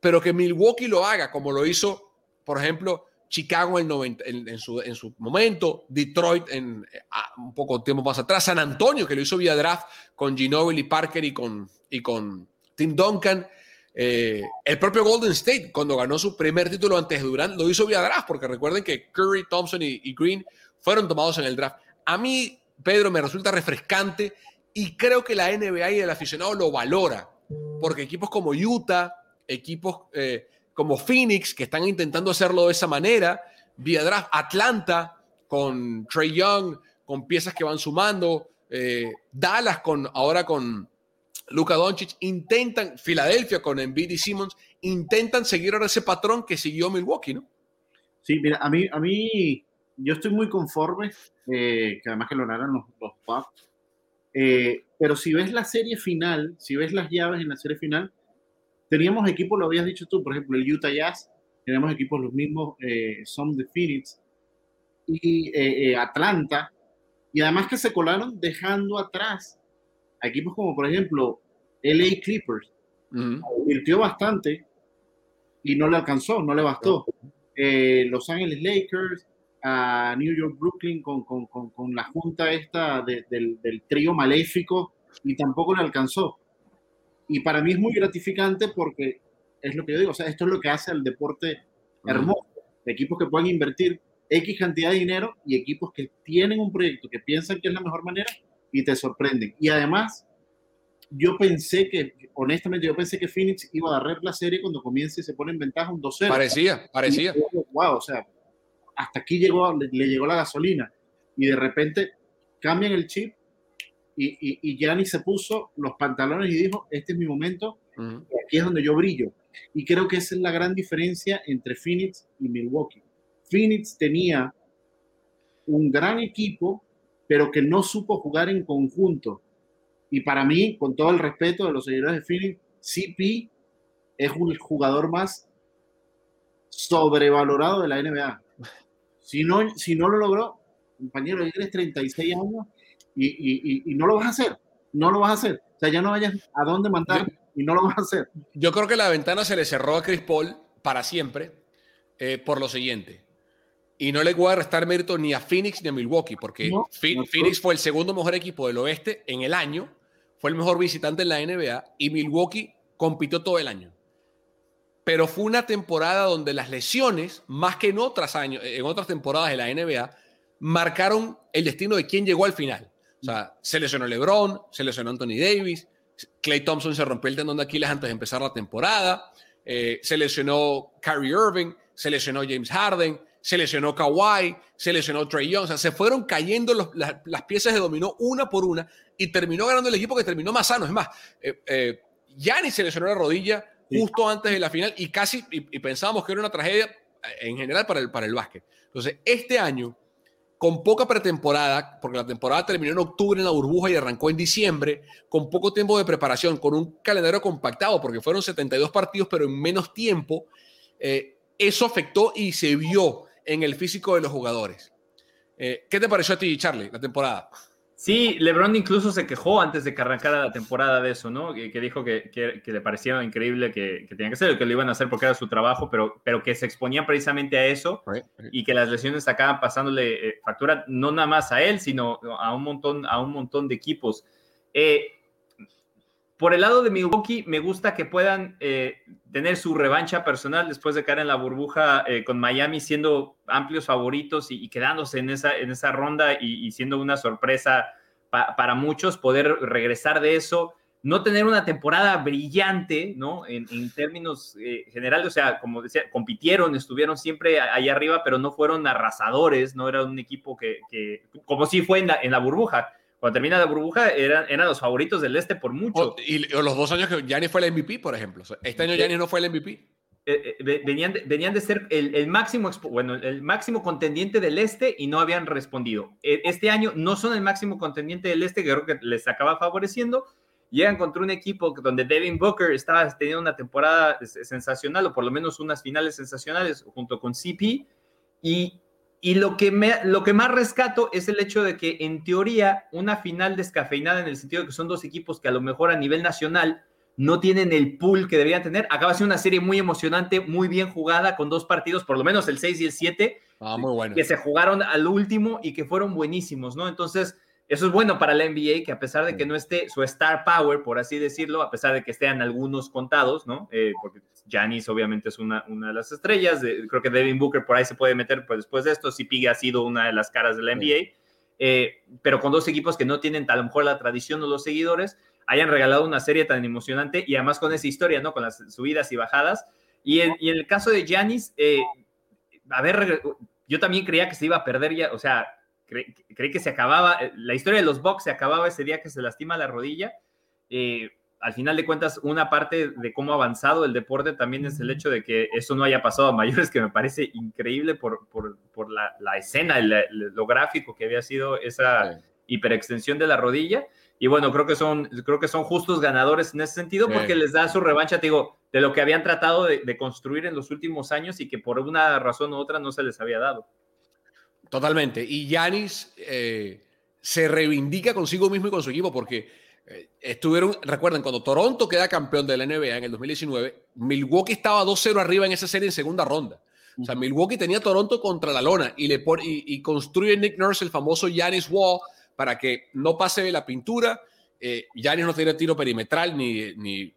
S7: Pero que Milwaukee lo haga como lo hizo, por ejemplo, Chicago en, 90, en, su, en, su, momento, Detroit en, un poco tiempo más atrás, San Antonio, que lo hizo vía draft con Ginobili, Parker y con, y con Tim Duncan. Eh, el propio Golden State, cuando ganó su primer título antes de Durant, lo hizo vía draft, porque recuerden que Curry, Thompson y, Green fueron tomados en el draft. A mí, Pedro, me resulta refrescante y creo que la NBA y el aficionado lo valora, porque equipos como Utah, equipos eh, como Phoenix, que están intentando hacerlo de esa manera, vía draft, Atlanta con Trey Young, con piezas que van sumando, eh, Dallas con ahora con Luka Doncic, intentan, Filadelfia con Embiid y Simmons, intentan seguir ahora ese patrón que siguió Milwaukee, ¿no?
S6: Sí, mira, a mí, a mí yo estoy muy conforme, eh, que además que lo harán los, los Bucks, eh, pero si ves la serie final, si ves las llaves en la serie final, teníamos equipos, lo habías dicho tú, por ejemplo, el Utah Jazz, tenemos equipos los mismos, eh, son de Phoenix y Atlanta, y además que se colaron dejando atrás equipos como por ejemplo LA Clippers, invirtió bastante y no le alcanzó, no le bastó. Eh, Los Ángeles Lakers, a New York Brooklyn con, con, con, la junta esta del, del, trío maléfico y tampoco le alcanzó. Y para mí es muy gratificante porque es lo que yo digo, o sea, esto es lo que hace al deporte hermoso. Equipos que pueden invertir X cantidad de dinero y equipos que tienen un proyecto que piensan que es la mejor manera y te sorprenden. Y además, yo pensé que, honestamente, yo pensé que Phoenix iba a agarrar la serie cuando comience y se pone en ventaja un 2-0.
S7: Parecía, parecía.
S6: wow, o sea, hasta aquí llegó, le, llegó la gasolina. Y de repente cambian el chip y, y, y Gianni se puso los pantalones y dijo, este es mi momento, aquí es donde yo brillo. Y creo que esa es la gran diferencia entre Phoenix y Milwaukee. Phoenix tenía un gran equipo pero que no supo jugar en conjunto. Y para mí, con todo el respeto de los seguidores de Phoenix, CP es un jugador más sobrevalorado de la NBA. Si no, si no lo logró, compañero, tienes 36 años y, y, y, no lo vas a hacer. No lo vas a hacer. O sea, ya no vayas a dónde mandar y no lo vas a hacer.
S7: Yo creo que la ventana se le cerró a Chris Paul para siempre eh, por lo siguiente. Y no le voy a restar mérito ni a Phoenix ni a Milwaukee, porque Phoenix fue el segundo mejor equipo del oeste en el año, fue el mejor visitante en la NBA y Milwaukee compitió todo el año. Pero fue una temporada donde las lesiones, más que en otras, años, en otras temporadas de la NBA, marcaron el destino de quién llegó al final. O sea, se lesionó LeBron, se lesionó Anthony Davis, Clay Thompson se rompió el tendón de Aquiles antes de empezar la temporada, eh, se lesionó Kyrie Irving, se lesionó James Harden, se lesionó Kawhi, se lesionó Trey Young, o sea, se fueron cayendo las, piezas de dominó una por una y terminó ganando el equipo que terminó más sano. Es más, eh, eh se lesionó la rodilla justo antes de la final y casi, y, pensábamos que era una tragedia eh, en general para el, para el básquet. Entonces, este año, con poca pretemporada, porque la temporada terminó en octubre en la burbuja y arrancó en diciembre, con poco tiempo de preparación, con un calendario compactado, porque fueron 72 partidos, pero en menos tiempo, eh, eso afectó y se vio en el físico de los jugadores. Eh, ¿Qué te pareció a ti, Charlie, la temporada?
S5: Sí, LeBron incluso se quejó antes de que arrancara la temporada de eso, ¿no? Que, dijo que, le parecía increíble que, que tenían que hacer, que lo iban a hacer porque era su trabajo, pero, pero que se exponían precisamente a eso y que las lesiones acaban pasándole eh, factura no nada más a él, sino a un montón, a un montón de equipos. Eh, por el lado de Milwaukee, me gusta que puedan eh, tener su revancha personal después de caer en la burbuja con Miami siendo amplios favoritos y, quedándose en esa, en esa ronda y, siendo una sorpresa para muchos, poder regresar de eso. no tener una temporada brillante, ¿no? En, términos eh, generales, o sea, como decía, compitieron, estuvieron siempre ahí arriba, pero no fueron arrasadores, no era un equipo que, como si fue en la, burbuja. Cuando termina la burbuja, eran, eran los favoritos del este por mucho.
S7: y los dos años que Gianni fue el MVP, por ejemplo. Este año Gianni no fue el MVP.
S5: Eh, eh, venían, de, ser el, máximo, bueno, el máximo contendiente del este y no habían respondido. E, este año no son el máximo contendiente del este, que creo que les acaba favoreciendo, llegan contra un equipo donde Devin Booker estaba teniendo una temporada sensacional, o por lo menos unas finales sensacionales, junto con CP, y, y lo, que lo que más rescato es el hecho de que, en teoría, una final descafeinada en el sentido de que son dos equipos que a lo mejor a nivel nacional no tienen el pool que deberían tener. Acaba de ser una serie muy emocionante, muy bien jugada, con dos partidos, por lo menos el 6 y el 7,
S7: ah, muy bueno.
S5: que se jugaron al último y que fueron buenísimos, ¿no? Entonces, eso es bueno para la NBA, que a pesar de que no esté su star power, por así decirlo, a pesar de que estén algunos contados, ¿no? Eh, porque Janis obviamente es una, una de las estrellas, creo que Devin Booker por ahí se puede meter pues, después de esto, si Pig ha sido una de las caras de la NBA, eh, pero con dos equipos que no tienen a lo mejor la tradición o los seguidores, hayan regalado una serie tan emocionante y además con esa historia, ¿no? Con las subidas y bajadas. Y en, y en el caso de Janis, eh, a ver, yo también creía que se iba a perder ya, o sea, creí que se acababa, eh, la historia de los Bucks se acababa ese día que se lastima la rodilla. Eh, al final de cuentas, una parte de cómo ha avanzado el deporte también es el hecho de que eso no haya pasado a mayores, que me parece increíble por, por, por la, la, escena, lo gráfico que había sido esa hiperextensión de la rodilla. Y bueno, creo que son, creo que son justos ganadores en ese sentido porque les da su revancha, te digo, de lo que habían tratado de, de construir en los últimos años y que por una razón u otra no se les había dado.
S7: Totalmente. Y Yanis eh, se reivindica consigo mismo y con su equipo porque eh, estuvieron, recuerden, cuando Toronto queda campeón de la NBA en el 2019, Milwaukee estaba 2-0 arriba en esa serie en segunda ronda. O sea, Milwaukee tenía Toronto contra la lona y, le y, construye Nick Nurse el famoso Yanis Wall para que no pase la pintura. Eh, no tiene tiro perimetral ni, ni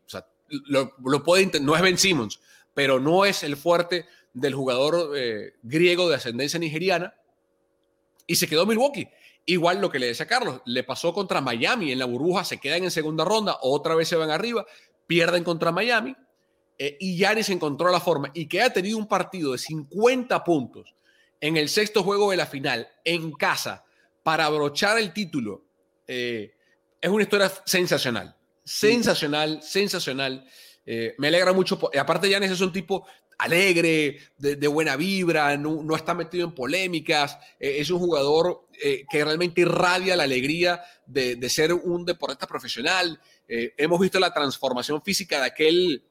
S7: lo, lo puede, no es Ben Simmons, pero no es el fuerte del jugador eh, griego de ascendencia nigeriana y se quedó Milwaukee. Igual lo que le decía Carlos, le pasó contra Miami en la burbuja, se quedan en segunda ronda, otra vez se van arriba, pierden contra Miami eh, y Yanis encontró la forma y que ha tenido un partido de 50 puntos en el sexto juego de la final en casa para abrochar el título. Eh, es una historia sensacional, sensacional, sensacional. Eh, me alegra mucho. Aparte, Yanis es un tipo alegre, de, buena vibra, no, está metido en polémicas, eh, es un jugador eh, que realmente irradia la alegría de, ser un deportista profesional. Hemos visto la transformación física de aquel,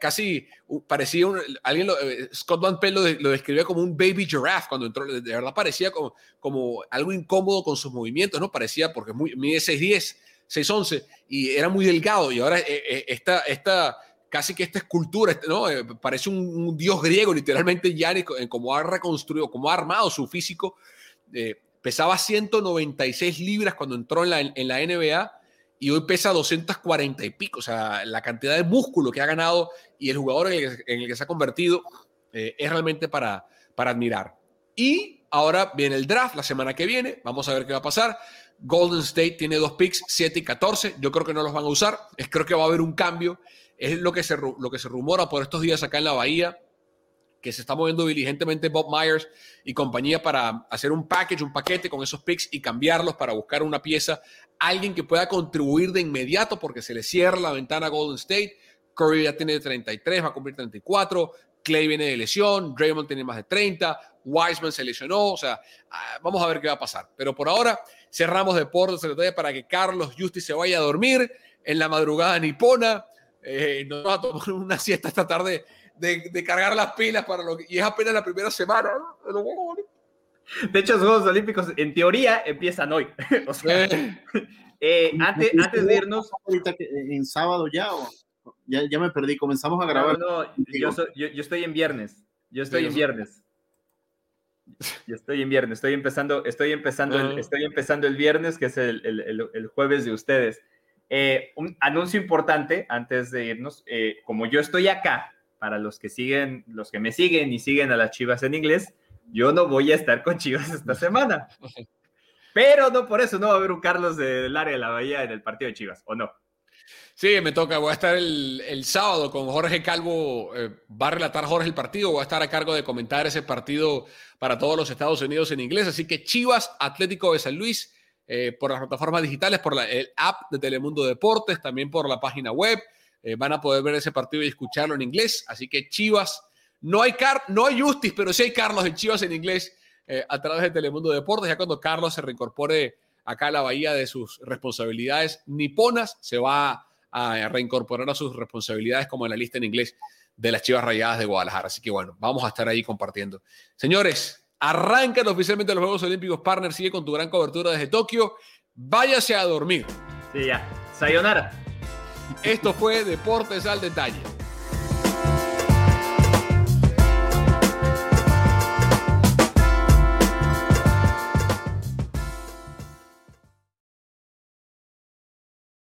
S7: casi parecía, alguien, Scott Van Pelt lo, describía como un baby giraffe cuando entró, de verdad parecía como, como algo incómodo con sus movimientos, ¿no? Parecía porque muy, mide 6'10", 6'11", y era muy delgado, y ahora esta... esta casi que esta escultura, este, ¿no? Eh, parece un, dios griego, literalmente, Gianni, como ha reconstruido, como ha armado su físico. Eh, pesaba 196 libras cuando entró en la, NBA y hoy pesa 240 y pico. O sea, la cantidad de músculo que ha ganado y el jugador en el, que se ha convertido eh, es realmente para, para admirar. Y ahora viene el draft la semana que viene. Vamos a ver qué va a pasar. Golden State tiene dos picks, 7 y 14. Yo creo que no los van a usar. Creo que va a haber un cambio es lo que, se, lo que se rumora por estos días acá en la Bahía, que se está moviendo diligentemente Bob Myers y compañía para hacer un package, un paquete con esos picks y cambiarlos para buscar una pieza, alguien que pueda contribuir de inmediato porque se le cierra la ventana a Golden State. Curry ya tiene 33, va a cumplir 34. Clay viene de lesión, Draymond tiene más de 30, Wiseman se lesionó, o sea, ah, vamos a ver qué va a pasar. Pero por ahora cerramos deportes para que Carlos Justi se vaya a dormir en la madrugada nipona eh, nos vamos a tomar una siesta esta tarde de, cargar las pilas para lo que, y es apenas la primera semana.
S5: De hecho, los Juegos Olímpicos en teoría empiezan hoy. o sea, eh, antes, antes de irnos.
S6: ¿En sábado ya o ya, ya me perdí? Comenzamos a grabar.
S5: No, yo, yo, estoy en viernes. Yo estoy en viernes. Yo estoy en viernes. Estoy empezando, estoy empezando, el, ah. estoy empezando el viernes, que es el, el, el jueves de ustedes. Eh, un anuncio importante antes de irnos, eh, como yo estoy acá, para los que siguen, los que me siguen y siguen a las Chivas en inglés, yo no voy a estar con Chivas esta semana. Pero no por eso no va a haber un Carlos del área de la Bahía en el partido de Chivas, ¿o no?
S7: Sí, me toca. Voy a estar el, sábado con Jorge Calvo. Eh, va a relatar Jorge el partido. Voy a estar a cargo de comentar ese partido para todos los Estados Unidos en inglés. Así que Chivas, Atlético de San Luis, eh, por las plataformas digitales, por la, el app de Telemundo Deportes, también por la página web. Eh, van a poder ver ese partido y escucharlo en inglés. Así que Chivas, no hay, Car no hay Justis, pero sí hay Carlos en Chivas en inglés a través de Telemundo Deportes. Ya cuando Carlos se reincorpore acá a la bahía de sus responsabilidades niponas, se va a reincorporar a sus responsabilidades como en la lista en inglés de las Chivas Rayadas de Guadalajara. Así que bueno, vamos a estar ahí compartiendo. Señores, arrancan oficialmente los Juegos Olímpicos. Partner sigue con tu gran cobertura desde Tokio. Váyase a dormir.
S5: Sí, ya. Sayonara.
S7: Esto fue Deportes al Detalle.